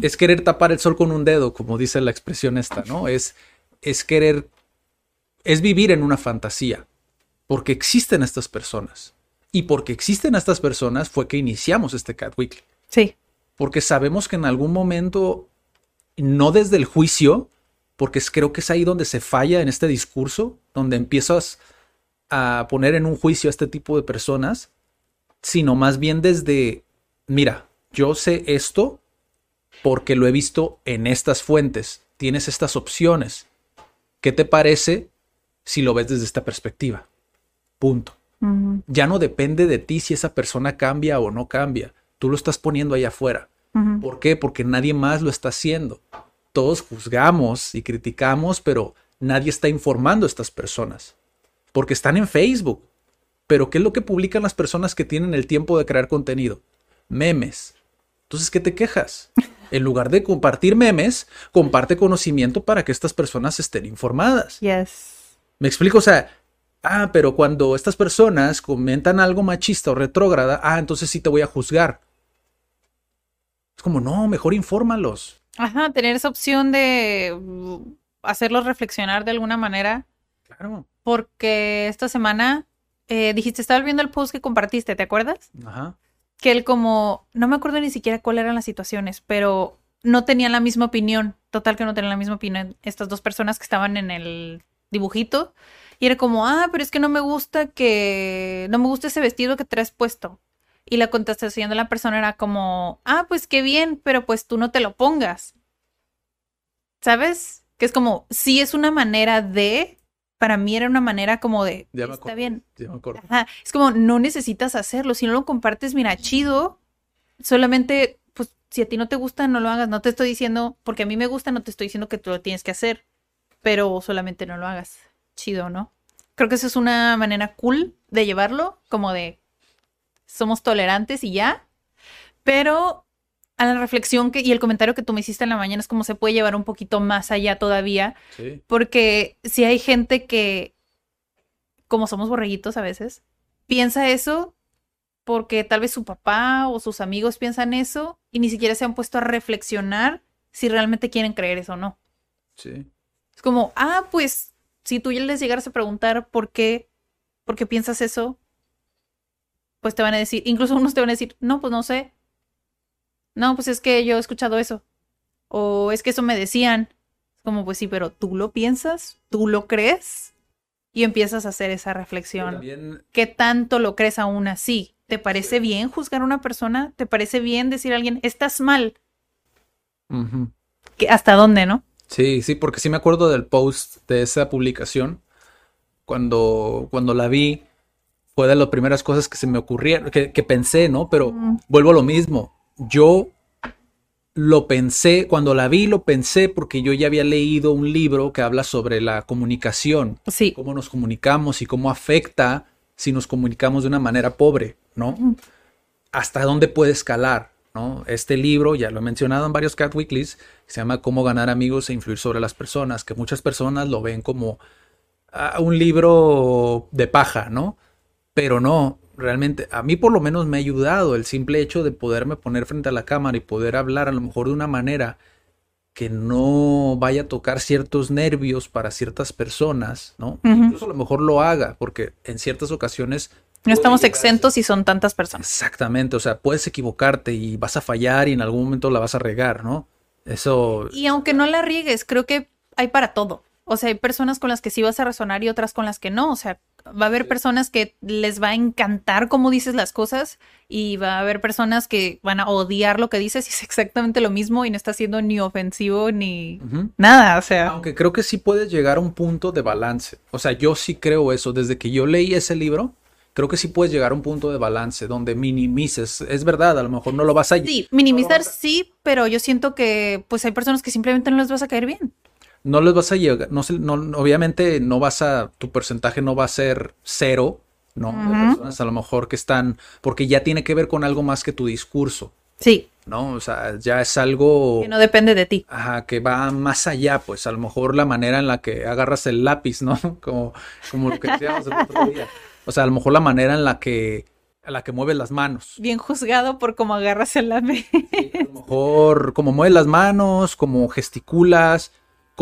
es querer tapar el sol con un dedo, como dice la expresión esta, ¿no? Es, es querer, es vivir en una fantasía, porque existen estas personas. Y porque existen estas personas fue que iniciamos este Cat Weekly. Sí. Porque sabemos que en algún momento, no desde el juicio, porque es- creo que es ahí donde se falla en este discurso, donde empiezas a poner en un juicio a este tipo de personas, sino más bien desde, mira, yo sé esto porque lo he visto en estas fuentes, tienes estas opciones. ¿Qué te parece si lo ves desde esta perspectiva? Punto ya no depende de ti si esa persona cambia o no cambia. Tú lo estás poniendo ahí afuera. ¿Por qué? Porque nadie más lo está haciendo. Todos juzgamos y criticamos, pero nadie está informando a estas personas. Porque están en Facebook. Pero ¿qué es lo que publican las personas que tienen el tiempo de crear contenido? Memes. Entonces, ¿qué te quejas? En lugar de compartir memes, comparte conocimiento para que estas personas estén informadas. Yes. Me explico, o sea, Ah, pero cuando estas personas comentan algo machista o retrógrada, ah, entonces sí te voy a juzgar. Es como, no, mejor infórmalos. Ajá, tener esa opción de uh, hacerlos reflexionar de alguna manera. Claro. Porque esta semana eh, dijiste, estaba viendo el post que compartiste, ¿te acuerdas? Ajá. Que él como, no me acuerdo ni siquiera cuáles eran las situaciones, pero no tenían la misma opinión. Total que no tenían la misma opinión estas dos personas que estaban en el dibujito. Y era como, ah, pero es que no me gusta que, no me gusta ese vestido que traes puesto. Y la contestación de la persona era como, ah, pues qué bien, pero pues tú no te lo pongas. ¿Sabes? Que es como, sí es una manera de, para mí era una manera como de, Ya me está bien. Ya me acuerdo. Ajá, Es como, no necesitas hacerlo. Si no lo compartes, mira, chido. Solamente, pues, si a ti no te gusta, no lo hagas. No te estoy diciendo, porque a mí me gusta, no te estoy diciendo que tú lo tienes que hacer. Pero solamente no lo hagas. Chido, ¿no? Creo que esa es una manera cool de llevarlo, como de somos tolerantes y ya. Pero a la reflexión que, y el comentario que tú me hiciste en la mañana es como se puede llevar un poquito más allá todavía. Sí. Porque si hay gente que, como somos borreguitos a veces, piensa eso porque tal vez su papá o sus amigos piensan eso y ni siquiera se han puesto a reflexionar si realmente quieren creer eso o no. Sí. Es como, ah, pues si tú ya les llegaras a preguntar por qué, por qué piensas eso, pues te van a decir, incluso unos te van a decir, no, pues no sé. No, pues es que yo he escuchado eso. O es que eso me decían. Es como, pues sí, pero tú lo piensas, tú lo crees y empiezas a hacer esa reflexión. También ¿Qué tanto lo crees aún así? ¿Te parece bien juzgar a una persona? ¿Te parece bien decir a alguien, estás mal? Ujú. ¿Qué- ¿Hasta dónde, no? Sí, sí, porque sí me acuerdo del post de esa publicación. Cuando, cuando la vi, fue de las primeras cosas que se me ocurrieron, que, que pensé, ¿no? Pero vuelvo a lo mismo. Yo lo pensé, cuando la vi, lo pensé porque yo ya había leído un libro que habla sobre la comunicación, Sí. cómo nos comunicamos y cómo afecta si nos comunicamos de una manera pobre, ¿no? Hasta dónde puede escalar, ¿no? Este libro, ya lo he mencionado en varios Cat Weeklies, se llama Cómo ganar amigos e influir sobre las personas, que muchas personas lo ven como ah, un libro de paja, ¿no? Pero no, realmente a mí por lo menos me ha ayudado el simple hecho de poderme poner frente a la cámara y poder hablar a lo mejor de una manera que no vaya a tocar ciertos nervios para ciertas personas, ¿no? Incluso a lo mejor lo haga, porque en ciertas ocasiones No estamos llegar exentos y son tantas personas. Exactamente, o sea, puedes equivocarte y vas a fallar y en algún momento la vas a regar, ¿no? Eso, Y aunque no la riegues, creo que hay para todo. O sea, hay personas con las que sí vas a resonar y otras con las que no. O sea, va a haber personas que les va a encantar cómo dices las cosas y va a haber personas que van a odiar lo que dices y es exactamente lo mismo y no está siendo ni ofensivo ni nada. O sea, aunque creo que sí puedes llegar a un punto de balance. O sea, yo sí creo eso. Desde que yo leí ese libro, creo que sí puedes llegar a un punto de balance donde minimices. Es verdad, a lo mejor no lo vas a... sí, minimizar sí, pero yo siento que pues hay personas que simplemente no les vas a caer bien. No les vas a llegar, no, no, obviamente no vas a, tu porcentaje no va a ser cero, ¿no? De personas a lo mejor que están, porque ya tiene que ver con algo más que tu discurso, Sí, ¿no? O sea, ya es algo... que no depende de ti. Ajá, que va más allá, pues a lo mejor la manera en la que agarras el lápiz, ¿no? *laughs* Como, como lo que decíamos el otro día. O sea, a lo mejor la manera en la que, la que mueves las manos. Bien juzgado por cómo agarras el ave. A lo mejor como mueves las manos, como gesticulas,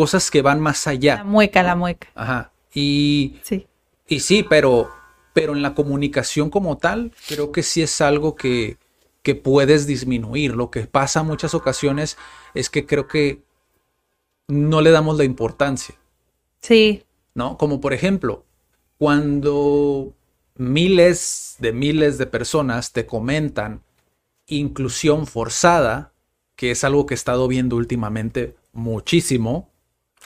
cosas que van más La allá. mueca, la mueca. Ajá. Y, Sí. y sí, pero, pero en la comunicación como tal, creo que sí es algo que, que puedes disminuir. Lo que pasa en muchas ocasiones es que creo que no le damos la importancia. Sí, ¿no? Como por ejemplo, cuando miles de miles de personas te comentan inclusión forzada, que es algo que he estado viendo últimamente muchísimo.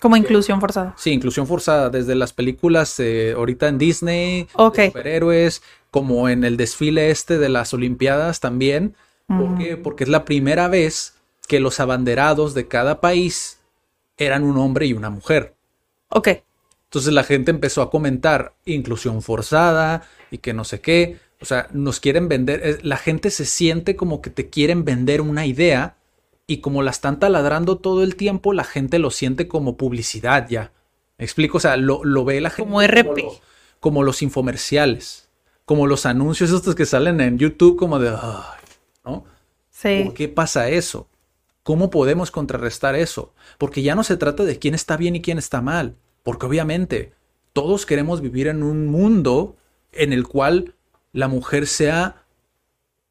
Como inclusión forzada. Sí, inclusión forzada, desde las películas eh, ahorita en Disney, Ok. de superhéroes, como en el desfile este de las Olimpiadas también. ¿Por Mm. qué? Porque es la primera vez que los abanderados de cada país eran un hombre y una mujer. Ok. Entonces la gente empezó a comentar inclusión forzada y que no sé qué. O sea, nos quieren vender. La gente se siente como que te quieren vender una idea y como la están taladrando todo el tiempo, la gente lo siente como publicidad ya. ¿Me explico? O sea, lo, lo ve la gente Como RP. lo- como los infomerciales, como los anuncios estos que salen en YouTube como de, "Ay", ¿no? Sí. ¿Por qué pasa eso? ¿Cómo podemos contrarrestar eso? Porque ya no se trata de quién está bien y quién está mal, porque obviamente todos queremos vivir en un mundo en el cual la mujer sea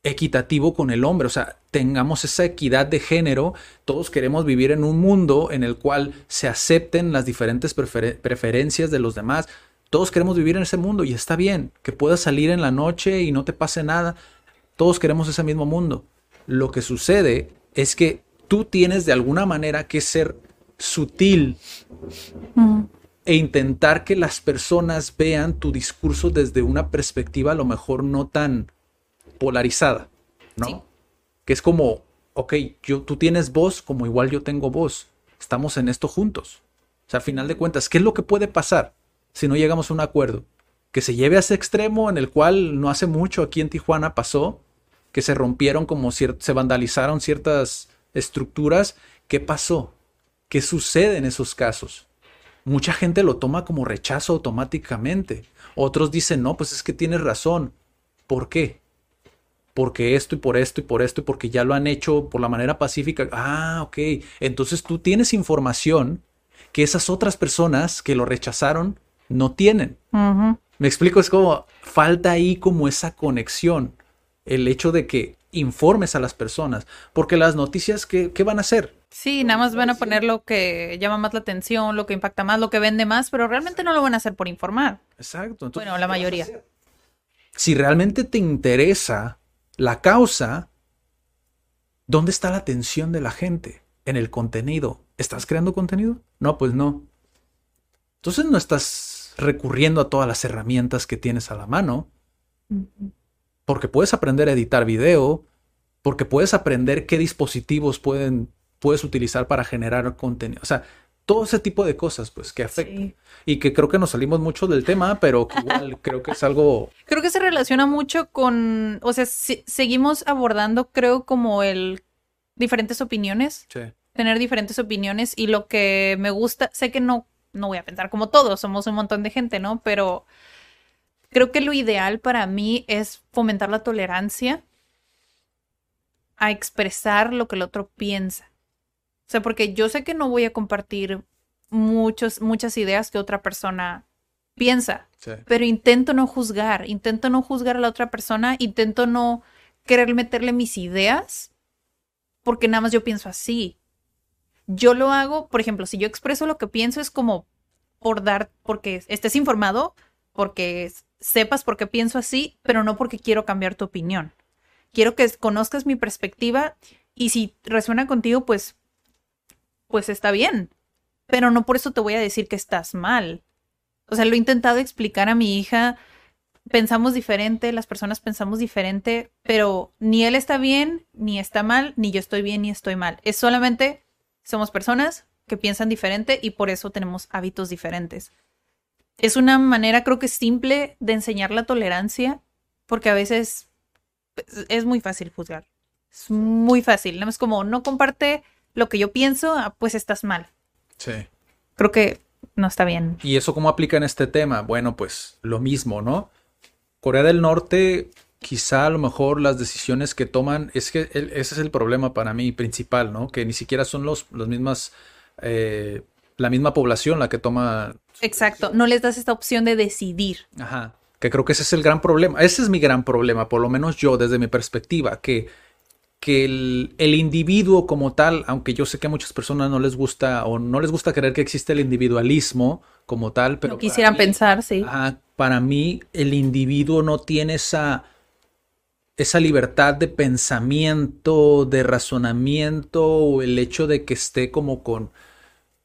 equitativo con el hombre, o sea, tengamos esa equidad de género, todos queremos vivir en un mundo en el cual se acepten las diferentes prefer- preferencias de los demás, todos queremos vivir en ese mundo y está bien, que puedas salir en la noche y no te pase nada, todos queremos ese mismo mundo. Lo que sucede es que tú tienes de alguna manera que ser sutil e intentar que las personas vean tu discurso desde una perspectiva a lo mejor no tan polarizada, ¿no? Sí. Que es como, ok, yo, tú tienes voz como igual yo tengo voz, estamos en esto juntos. O sea, al final de cuentas, ¿qué es lo que puede pasar si no llegamos a un acuerdo? Que se lleve a ese extremo en el cual no hace mucho aquí en Tijuana pasó, que se rompieron como se vandalizaron ciertas estructuras. ¿Qué pasó? ¿Qué sucede en esos casos? Mucha gente lo toma como rechazo automáticamente. Otros dicen, no, pues es que tienes razón. ¿Por qué? Porque esto y por esto y por esto y porque ya lo han hecho por la manera pacífica. Ah, ok. Entonces tú tienes información que esas otras personas que lo rechazaron no tienen. Me explico, es como falta ahí como esa conexión. El hecho de que informes a las personas. Porque las noticias, ¿qué, qué van a hacer? Sí, nada más van a poner lo que llama más la atención, lo que impacta más, lo que vende más, pero realmente no lo van a hacer por informar. Exacto. entonces, Bueno, la ¿qué vas a mayoría. Si realmente te interesa la causa, ¿dónde está la atención de la gente? En el contenido. ¿Estás creando contenido? No, pues no. Entonces no estás recurriendo a todas las herramientas que tienes a la mano, porque puedes aprender a editar video, porque puedes aprender qué dispositivos pueden, puedes utilizar para generar contenido. O sea, todo ese tipo de cosas, pues, que afectan. Sí. Y que creo que nos salimos mucho del tema, pero que igual *laughs* creo que es algo. Creo que se relaciona mucho con, o sea, si- seguimos abordando, creo, como el diferentes opiniones, Sí. tener diferentes opiniones y lo que me gusta, sé que no, no voy a pensar como todos, somos un montón de gente, ¿no? Pero creo que lo ideal para mí es fomentar la tolerancia a expresar lo que el otro piensa. O sea, porque yo sé que no voy a compartir muchos, muchas ideas que otra persona piensa, Sí. pero intento no juzgar, intento no juzgar a la otra persona, intento no querer meterle mis ideas, porque nada más yo pienso así. Yo lo hago, por ejemplo, si yo expreso lo que pienso es como por dar, porque estés informado, porque sepas por qué pienso así, pero no porque quiero cambiar tu opinión. Quiero que conozcas mi perspectiva y si resuena contigo, pues, pues está bien, pero no por eso te voy a decir que estás mal. O sea, lo he intentado explicar a mi hija. Pensamos diferente, las personas pensamos diferente, pero ni él está bien, ni está mal, ni yo estoy bien, ni estoy mal. Es solamente somos personas que piensan diferente y por eso tenemos hábitos diferentes. Es una manera, creo que simple, de enseñar la tolerancia, porque a veces pues, es muy fácil juzgar. Es muy fácil. Nada más como no comparte lo que yo pienso, ah, pues estás mal. Sí. Creo que no está bien. ¿Y eso cómo aplica en este tema? Bueno, pues lo mismo, ¿no? Corea del Norte, quizá a lo mejor las decisiones que toman, es que el- ese es el problema para mí principal, ¿no? Que ni siquiera son los, las mismas, eh, la misma población la que toma Exacto, no les das esta opción de decidir. Ajá. Que creo que ese es el gran problema. Ese es mi gran problema, por lo menos yo, desde mi perspectiva, que, que el, el individuo como tal, aunque yo sé que a muchas personas no les gusta o no les gusta creer que existe el individualismo como tal, pero no quisieran mí- pensar, sí. Ajá, para mí el individuo no tiene esa, esa libertad de pensamiento, de razonamiento, o el hecho de que esté como con,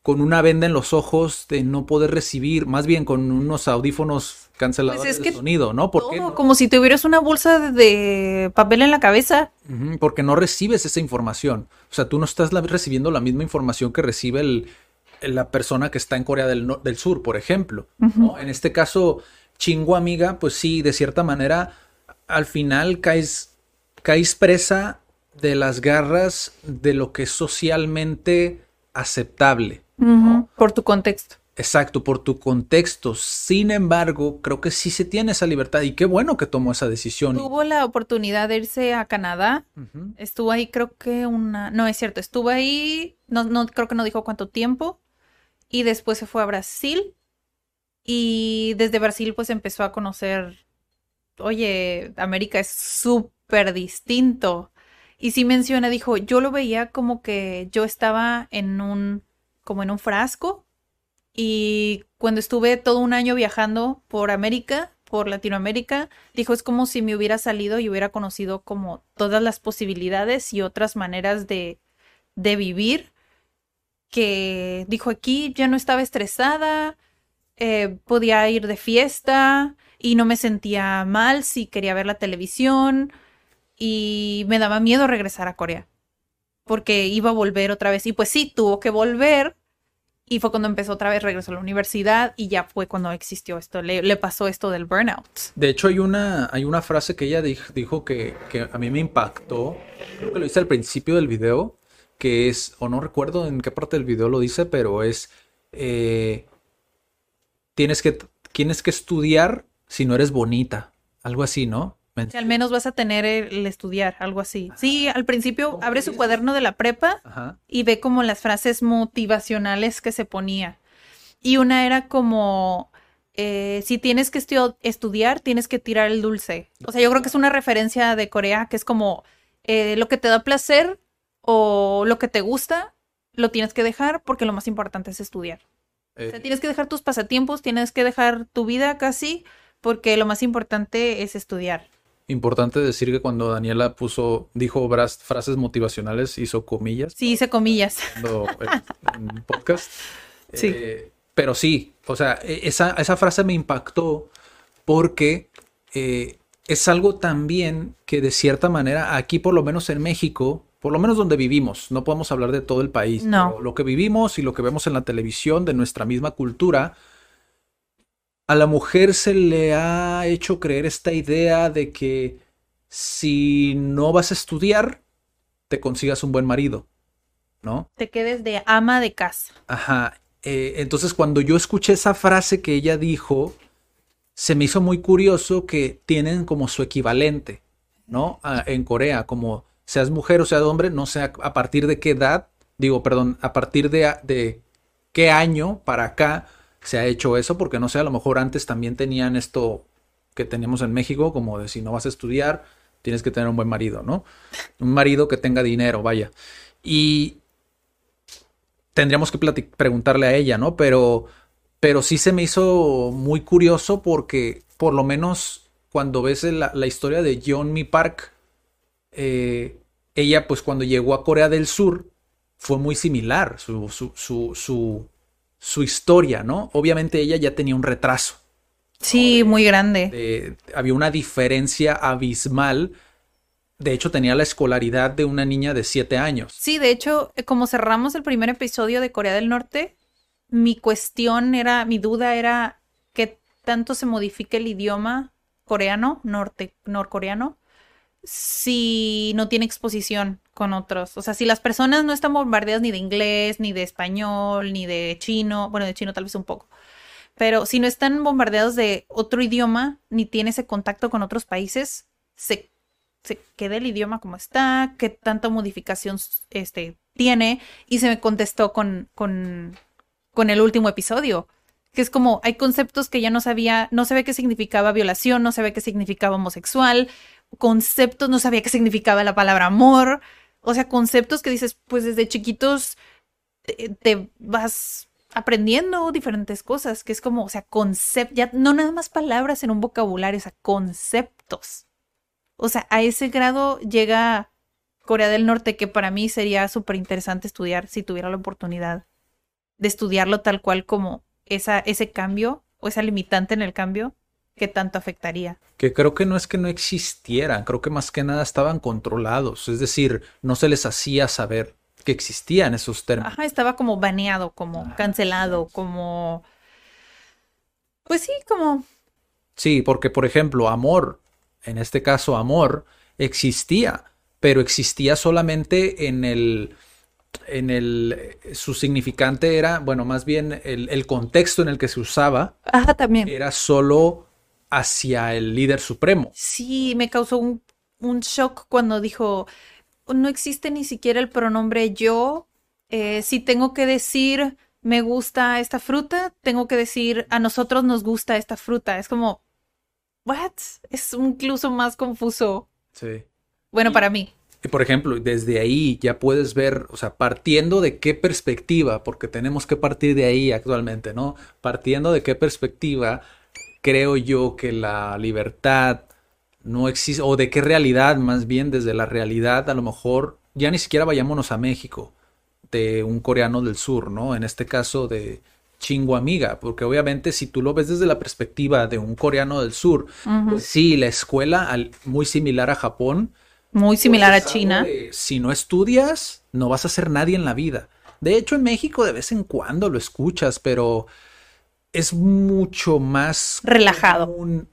con una venda en los ojos, de no poder recibir, más bien con unos audífonos canceladores Pues es de que sonido, ¿no? Como si tuvieras una bolsa de, papel en la cabeza. Porque no recibes esa información. O sea, tú no estás la- recibiendo la misma información que recibe el, la persona que está en Corea del, Sur, por ejemplo. ¿no? En este caso, chingo amiga, pues sí, de cierta manera, al final caes, caes presa de las garras de lo que es socialmente aceptable. Por tu contexto. Exacto, por tu contexto. Sin embargo, creo que sí se tiene esa libertad y qué bueno que tomó esa decisión. Tuvo la oportunidad de irse a Canadá. Estuvo ahí creo que una... No, es cierto, estuvo ahí, no, no creo que no dijo cuánto tiempo. Y después se fue a Brasil. Y desde Brasil pues empezó a conocer, oye, América es súper distinto. Y sí menciona, dijo, yo lo veía como que yo estaba en un, como en un frasco y cuando estuve todo un año viajando por América, por Latinoamérica, dijo, es como si me hubiera salido y hubiera conocido como todas las posibilidades y otras maneras de, de vivir, que dijo aquí ya no estaba estresada, eh, podía ir de fiesta y no me sentía mal si quería ver la televisión y me daba miedo regresar a Corea porque iba a volver otra vez y pues sí, tuvo que volver y fue cuando empezó otra vez, regresó a la universidad y ya fue cuando existió esto, le, pasó esto del burnout. De hecho, hay una, hay una frase que ella dijo, que, a mí me impactó, creo que lo dice al principio del video, que es, o no recuerdo en qué parte del video lo dice, pero es, eh, tienes, que, tienes que estudiar si no eres bonita, algo así, ¿no? Al menos vas a tener el estudiar, algo así. Sí, al principio abre su cuaderno de la prepa y ve como las frases motivacionales que se ponía. Y una era como, eh, si tienes que estudiar, tienes que tirar el dulce. O sea, yo creo que es una referencia de Corea que es como eh, lo que te da placer o lo que te gusta, lo tienes que dejar porque lo más importante es estudiar. o sea, eh, tienes que dejar tus pasatiempos, tienes que dejar tu vida casi porque lo más importante es estudiar. Importante decir que cuando Daniela puso, dijo frases motivacionales, hizo comillas. Sí, hice comillas. En, podcast. *laughs* Sí. Eh, pero sí, o sea, e, esa, esa, frase me impactó porque eh, es algo también que de cierta manera aquí, por lo menos en México, por lo menos donde vivimos, no podemos hablar de todo el país, no. lo que vivimos y lo que vemos en la televisión de nuestra misma cultura, a la mujer se le ha hecho creer esta idea de que si no vas a estudiar, te consigas un buen marido, ¿no? Te quedes de ama de casa. Ajá. Eh, entonces cuando yo escuché esa frase que ella dijo, se me hizo muy curioso que tienen como su equivalente, ¿no? en Corea, como seas mujer o seas hombre, no sé a, partir de qué edad, digo, perdón, a partir de, de qué año para acá se ha hecho eso, porque no sé, a lo mejor antes también tenían esto que tenemos en México, como de si no vas a estudiar, tienes que tener un buen marido, ¿no? Un marido que tenga dinero, vaya. Y tendríamos que preguntarle a ella, ¿no? Pero, pero sí se me hizo muy curioso porque por lo menos cuando ves la, historia de John Mi Park, eh, ella pues cuando llegó a Corea del Sur fue muy similar, su, su, su su historia, ¿no? Obviamente ella ya tenía un retraso. Sí, muy grande. había una diferencia abismal. De hecho, tenía la escolaridad de una niña de siete años. Sí, de hecho, eh, como cerramos el primer episodio de Corea del Norte, mi cuestión era, mi duda era qué tanto se modifica el idioma coreano, norte, norcoreano, si no tiene exposición con otros. O sea, si las personas no están bombardeadas ni de inglés, ni de español, ni de chino, bueno, de chino tal vez un poco, pero si no están bombardeados de otro idioma, ni tiene ese contacto con otros países, se, se queda el idioma como está, qué tanta modificación este, tiene, y se me contestó con, con, con el último episodio que es como hay conceptos que ya no sabía, no sabía qué significaba violación, no sabía qué significaba homosexual, conceptos, no sabía qué significaba la palabra amor, o sea, conceptos que dices, pues desde chiquitos te, vas aprendiendo diferentes cosas, que es como, o sea, conceptos, ya no nada más palabras en un vocabulario, o sea, conceptos. O sea, a ese grado llega Corea del Norte, que para mí sería súper interesante estudiar si tuviera la oportunidad de estudiarlo tal cual como esa, ese cambio o esa limitante en el cambio ¿qué tanto afectaría? Que creo que no es que no existieran, creo que más que nada estaban controlados, es decir, no se les hacía saber que existían esos términos. Ajá, estaba como baneado, como cancelado, como... Pues sí, como... Sí, porque por ejemplo, amor, en este caso amor, existía, pero existía solamente en el en el, su significante era, bueno, más bien el, el contexto en el que se usaba Ajá, también. era solo hacia el líder supremo. Sí, me causó un, un shock cuando dijo, no existe ni siquiera el pronombre yo. Eh, si tengo que decir me gusta esta fruta, tengo que decir a nosotros nos gusta esta fruta. Es como, ¿what? Es incluso más confuso. Sí. Bueno, para mí. Y por ejemplo, desde ahí ya puedes ver, o sea, partiendo de qué perspectiva, porque tenemos que partir de ahí actualmente, ¿no? Partiendo de qué perspectiva, creo yo que la libertad no existe, o de qué realidad, más bien desde la realidad, a lo mejor, ya ni siquiera vayámonos a México, de un coreano del sur, ¿no? En este caso de Chingo Amiga, porque obviamente si tú lo ves desde la perspectiva de un coreano del sur, pues sí, la escuela, al- muy similar a Japón, Muy similar pues a es China. de, si no estudias, no vas a ser nadie en la vida. De hecho, en México de vez en cuando lo escuchas, pero es mucho más Relajado. común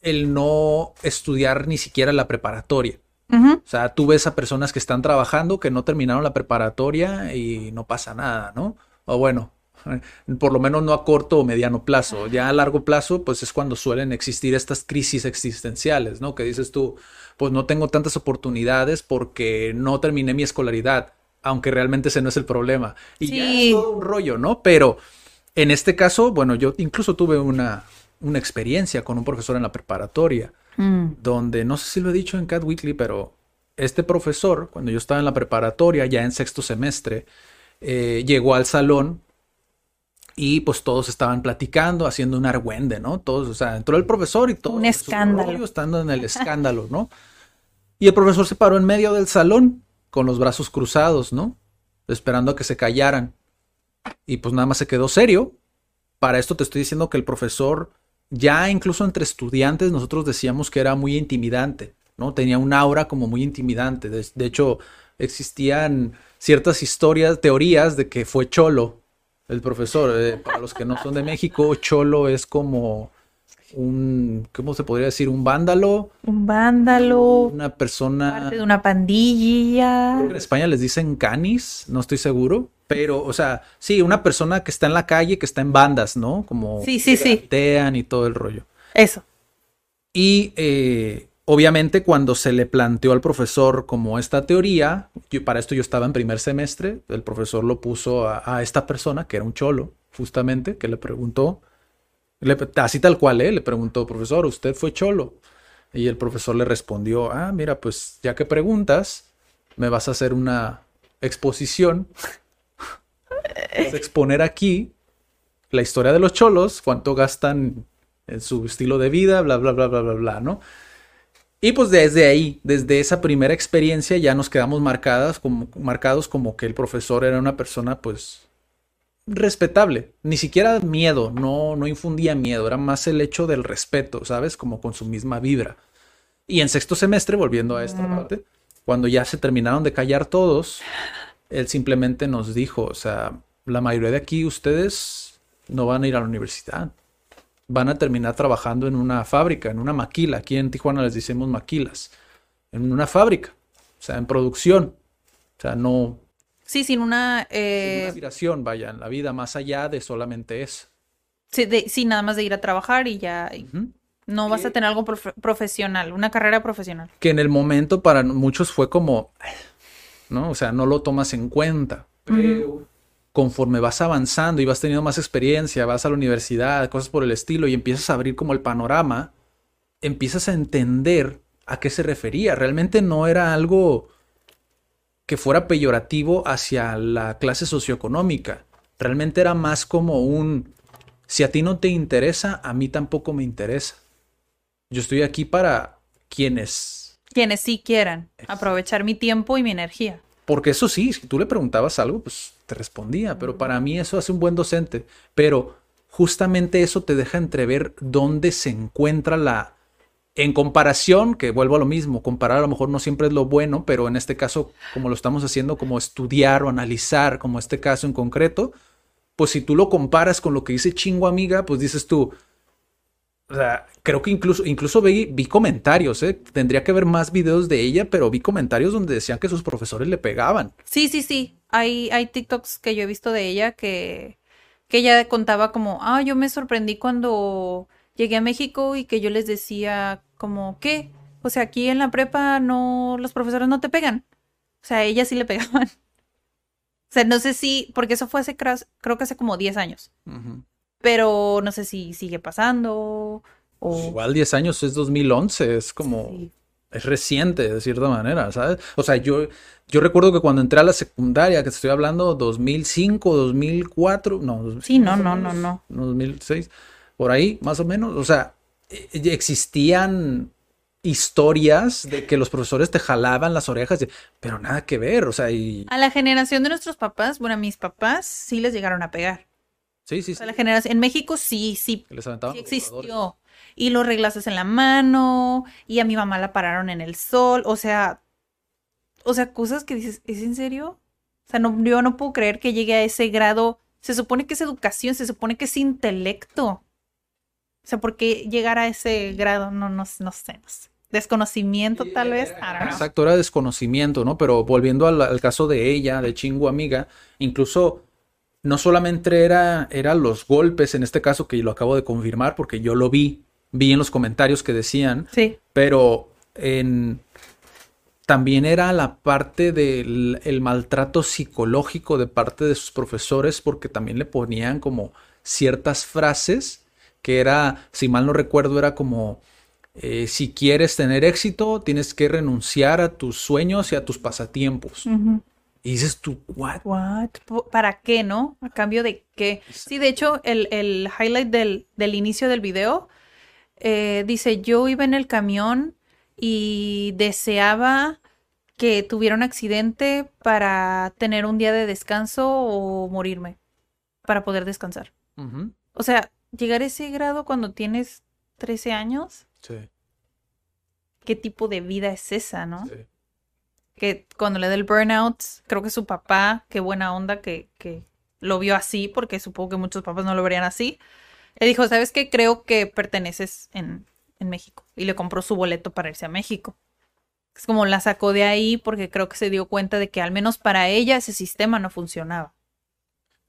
el no estudiar ni siquiera la preparatoria. O sea, tú ves a personas que están trabajando, que no terminaron la preparatoria y no pasa nada, ¿no? O bueno, *laughs* por lo menos no a corto o mediano plazo. Ya a largo plazo, pues es cuando suelen existir estas crisis existenciales, ¿no? Que dices tú, pues no tengo tantas oportunidades porque no terminé mi escolaridad, aunque realmente ese no es el problema. Y ya Sí. es todo un rollo, ¿no? Pero en este caso, bueno, yo incluso tuve una, una experiencia con un profesor en la preparatoria Mm. donde no sé si lo he dicho en Cat Weekly, pero este profesor, cuando yo estaba en la preparatoria, ya en sexto semestre, eh, llegó al salón y pues todos estaban platicando, haciendo un argüende, ¿no? Todos, o sea, entró el profesor y todo. Un escándalo. rollo, estando en el escándalo, ¿no? Y el profesor se paró en medio del salón con los brazos cruzados, ¿no? Esperando a que se callaran. Y pues nada más se quedó serio. Para esto te estoy diciendo que el profesor, ya incluso entre estudiantes, nosotros decíamos que era muy intimidante, ¿no? Tenía un aura como muy intimidante. De, de hecho, existían ciertas historias, teorías de que fue cholo el profesor. Eh, para los que no son de México, cholo es como un, ¿cómo se podría decir? Un vándalo, Un vándalo, una persona... parte de una pandilla. En España les dicen canis, no estoy seguro. Pero, o sea, sí, una persona que está en la calle, que está en bandas, ¿no? Como Sí, sí, sí. y todo el rollo. Eso. Y eh, obviamente cuando se le planteó al profesor como esta teoría, yo- para esto yo estaba en primer semestre, el profesor lo puso a, a esta persona, que era un cholo, justamente, que le preguntó, le- así tal cual, ¿eh? Le preguntó, profesor, ¿usted fue cholo? Y el profesor le respondió, ah, mira, pues ya que preguntas, me vas a hacer una exposición, a exponer aquí la historia de los cholos, cuánto gastan en su estilo de vida, bla, bla, bla, bla, bla, bla, ¿no? Y pues desde ahí, desde esa primera experiencia ya nos quedamos marcadas como, marcados como que el profesor era una persona pues respetable, ni siquiera miedo, no, no infundía miedo, era más el hecho del respeto, ¿sabes? Como con su misma vibra. Y en sexto semestre, volviendo a esta parte, cuando ya se terminaron de callar todos, él simplemente nos dijo, o sea, la mayoría de aquí ustedes no van a ir a la universidad, van a terminar trabajando en una fábrica, en una maquila, aquí en Tijuana les decimos maquilas, en una fábrica, o sea, en producción, o sea, no, Sí, sin una... sin una Eh, aspiración, vaya, en la vida más allá de solamente eso. sí, de- sí, nada más de ir a trabajar y ya. No vas a tener algo profe- profesional, una carrera profesional. que en el momento para muchos fue como, ¿no? O sea, no lo tomas en cuenta. Pero conforme vas avanzando y vas teniendo más experiencia, vas a la universidad, cosas por el estilo, y empiezas a abrir como el panorama, empiezas a entender a qué se refería. Realmente no era algo que fuera peyorativo hacia la clase socioeconómica. Realmente era más como un, si a ti no te interesa, a mí tampoco me interesa. Yo estoy aquí para quienes Quienes sí quieran aprovechar mi tiempo y mi energía. Porque eso sí, si tú le preguntabas algo, pues te respondía. Pero para mí eso hace un buen docente. Pero justamente eso te deja entrever dónde se encuentra la... En comparación, que vuelvo a lo mismo, comparar a lo mejor no siempre es lo bueno, pero en este caso, como lo estamos haciendo, como estudiar o analizar, como este caso en concreto, pues si tú lo comparas con lo que dice Chingo Amiga, pues dices tú, O sea, creo que incluso, incluso vi, vi comentarios, ¿eh? Tendría que ver más videos de ella, pero vi comentarios donde decían que sus profesores le pegaban. Sí, sí, sí. Hay, hay TikToks que yo he visto de ella que, que ella contaba como, ah, yo me sorprendí cuando llegué a México y que yo les decía como, ¿qué? O sea, aquí en la prepa no, los profesores no te pegan. O sea, a ella sí le pegaban. *laughs* O sea, no sé si, porque eso fue hace, creo que hace como 10 años. Ujú. Pero no sé si sigue pasando o... Igual 10 años es 2011, es como... Sí. es reciente de cierta manera, ¿sabes? O sea, yo, yo recuerdo que cuando entré a la secundaria, que te estoy hablando 2005, 2004, no, Sí, no, no, no, no. 2006, por ahí, más o menos. O sea, eh, existían historias de que los profesores te jalaban las orejas, pero nada que ver, o sea, y... A la generación de nuestros papás, bueno, a mis papás sí les llegaron a pegar. Sí, sí, O sí. sea, la generación, en México sí, sí, que les aventaban sí existió. Y los reglaces en la mano, y a mi mamá la pararon en el sol, o sea, o sea, cosas que dices, ¿es en serio? O sea, no, yo no puedo creer que llegue a ese grado. Se supone que es educación, se supone que es intelecto. O sea, ¿por qué llegar a ese grado? No, no, no sé, no sé. Desconocimiento, tal vez. Know. Exacto, era desconocimiento, ¿no? Pero volviendo al, al caso de ella, de Chingu Amiga, incluso no solamente era, era los golpes, en este caso que lo acabo de confirmar porque yo lo vi, vi en los comentarios que decían, Sí. pero en, también era la parte del el maltrato psicológico de parte de sus profesores porque también le ponían como ciertas frases que era, si mal no recuerdo, era como, eh, si quieres tener éxito, tienes que renunciar a tus sueños y a tus pasatiempos. Y dices tú, ¿what? What? ¿Para qué, no? ¿A cambio de qué? Sí, de hecho, el, el highlight del, del inicio del video eh, dice, yo iba en el camión y deseaba que tuviera un accidente para tener un día de descanso o morirme, para poder descansar. O sea, llegar a ese grado cuando tienes 13 años, Sí, ¿qué tipo de vida es esa, no? sí. Que cuando le da el burnout, creo que su papá, qué buena onda que, que lo vio así, porque supongo que muchos papás no lo verían así. Le dijo, ¿sabes qué? Creo que perteneces en, en México. Y le compró su boleto para irse a México. Es como la sacó de ahí porque creo que se dio cuenta de que al menos para ella ese sistema no funcionaba.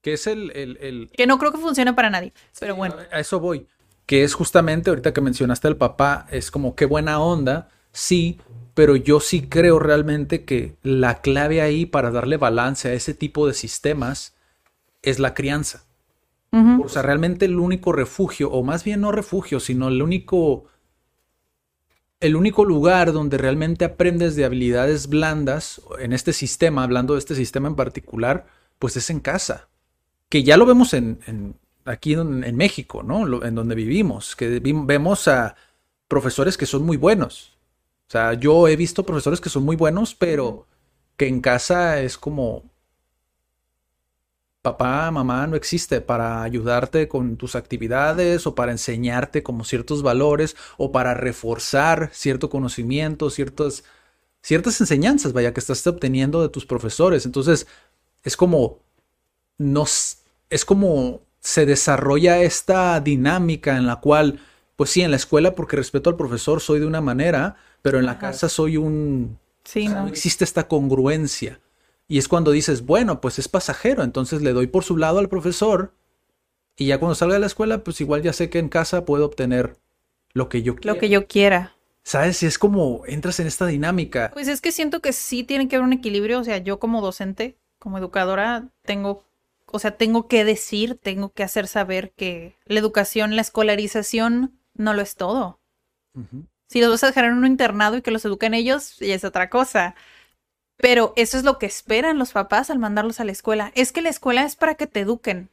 Que es el, el, el, Que no creo que funcione para nadie. Pero bueno. A eso voy. Que es justamente, ahorita que mencionaste al papá, es como qué buena onda, sí, pero yo sí creo realmente que la clave ahí para darle balance a ese tipo de sistemas es la crianza. O sea, realmente el único refugio, o más bien no refugio, sino el único, el único lugar donde realmente aprendes de habilidades blandas, en este sistema, hablando de este sistema en particular, pues es en casa. Que ya lo vemos en, en- aquí en, en México, ¿no? Lo- en donde vivimos, que vi- vemos a profesores que son muy buenos. O sea, yo he visto profesores que son muy buenos, pero que en casa es como papá, mamá no existe para ayudarte con tus actividades o para enseñarte como ciertos valores o para reforzar cierto conocimiento, ciertas, ciertas enseñanzas, vaya, que estás obteniendo de tus profesores. Entonces, es como, no, s- es como se desarrolla esta dinámica en la cual, pues sí, en la escuela porque respeto al profesor soy de una manera, pero en la Ajá. casa soy un, Sí, o sea, no. no existe esta congruencia. Y es cuando dices, bueno, pues es pasajero, entonces le doy por su lado al profesor y ya cuando salga de la escuela, pues igual ya sé que en casa puedo obtener lo que yo quiero. Lo que yo quiera. ¿Sabes? Y es como entras en esta dinámica. Pues es que siento que sí tiene que haber un equilibrio, o sea, yo como docente, como educadora, tengo, o sea, tengo que decir, tengo que hacer saber que la educación, la escolarización no lo es todo. Si los vas a dejar en un internado y que los eduquen ellos, ya es otra cosa. Pero eso es lo que esperan los papás al mandarlos a la escuela. Es que la escuela es para que te eduquen.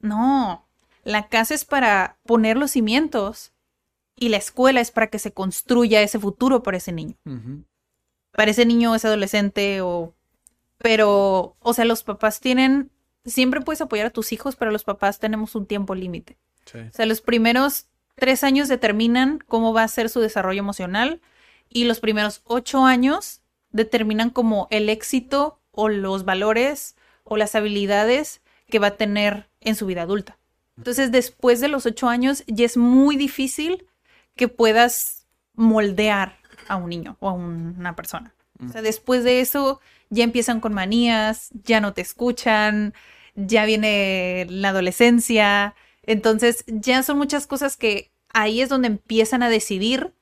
No, la casa es para poner los cimientos y la escuela es para que se construya ese futuro para ese niño para ese niño, ese adolescente o... Pero, o sea, los papás tienen... Siempre puedes apoyar a tus hijos, pero los papás tenemos un tiempo límite. Sí. O sea, los primeros tres años determinan cómo va a ser su desarrollo emocional y los primeros ocho años determinan como el éxito o los valores o las habilidades que va a tener en su vida adulta. Entonces, después de los ocho años, ya es muy difícil que puedas moldear a un niño o a una persona. O sea, después de eso, ya empiezan con manías, ya no te escuchan, ya viene la adolescencia. Entonces, ya son muchas cosas que ahí es donde empiezan a decidir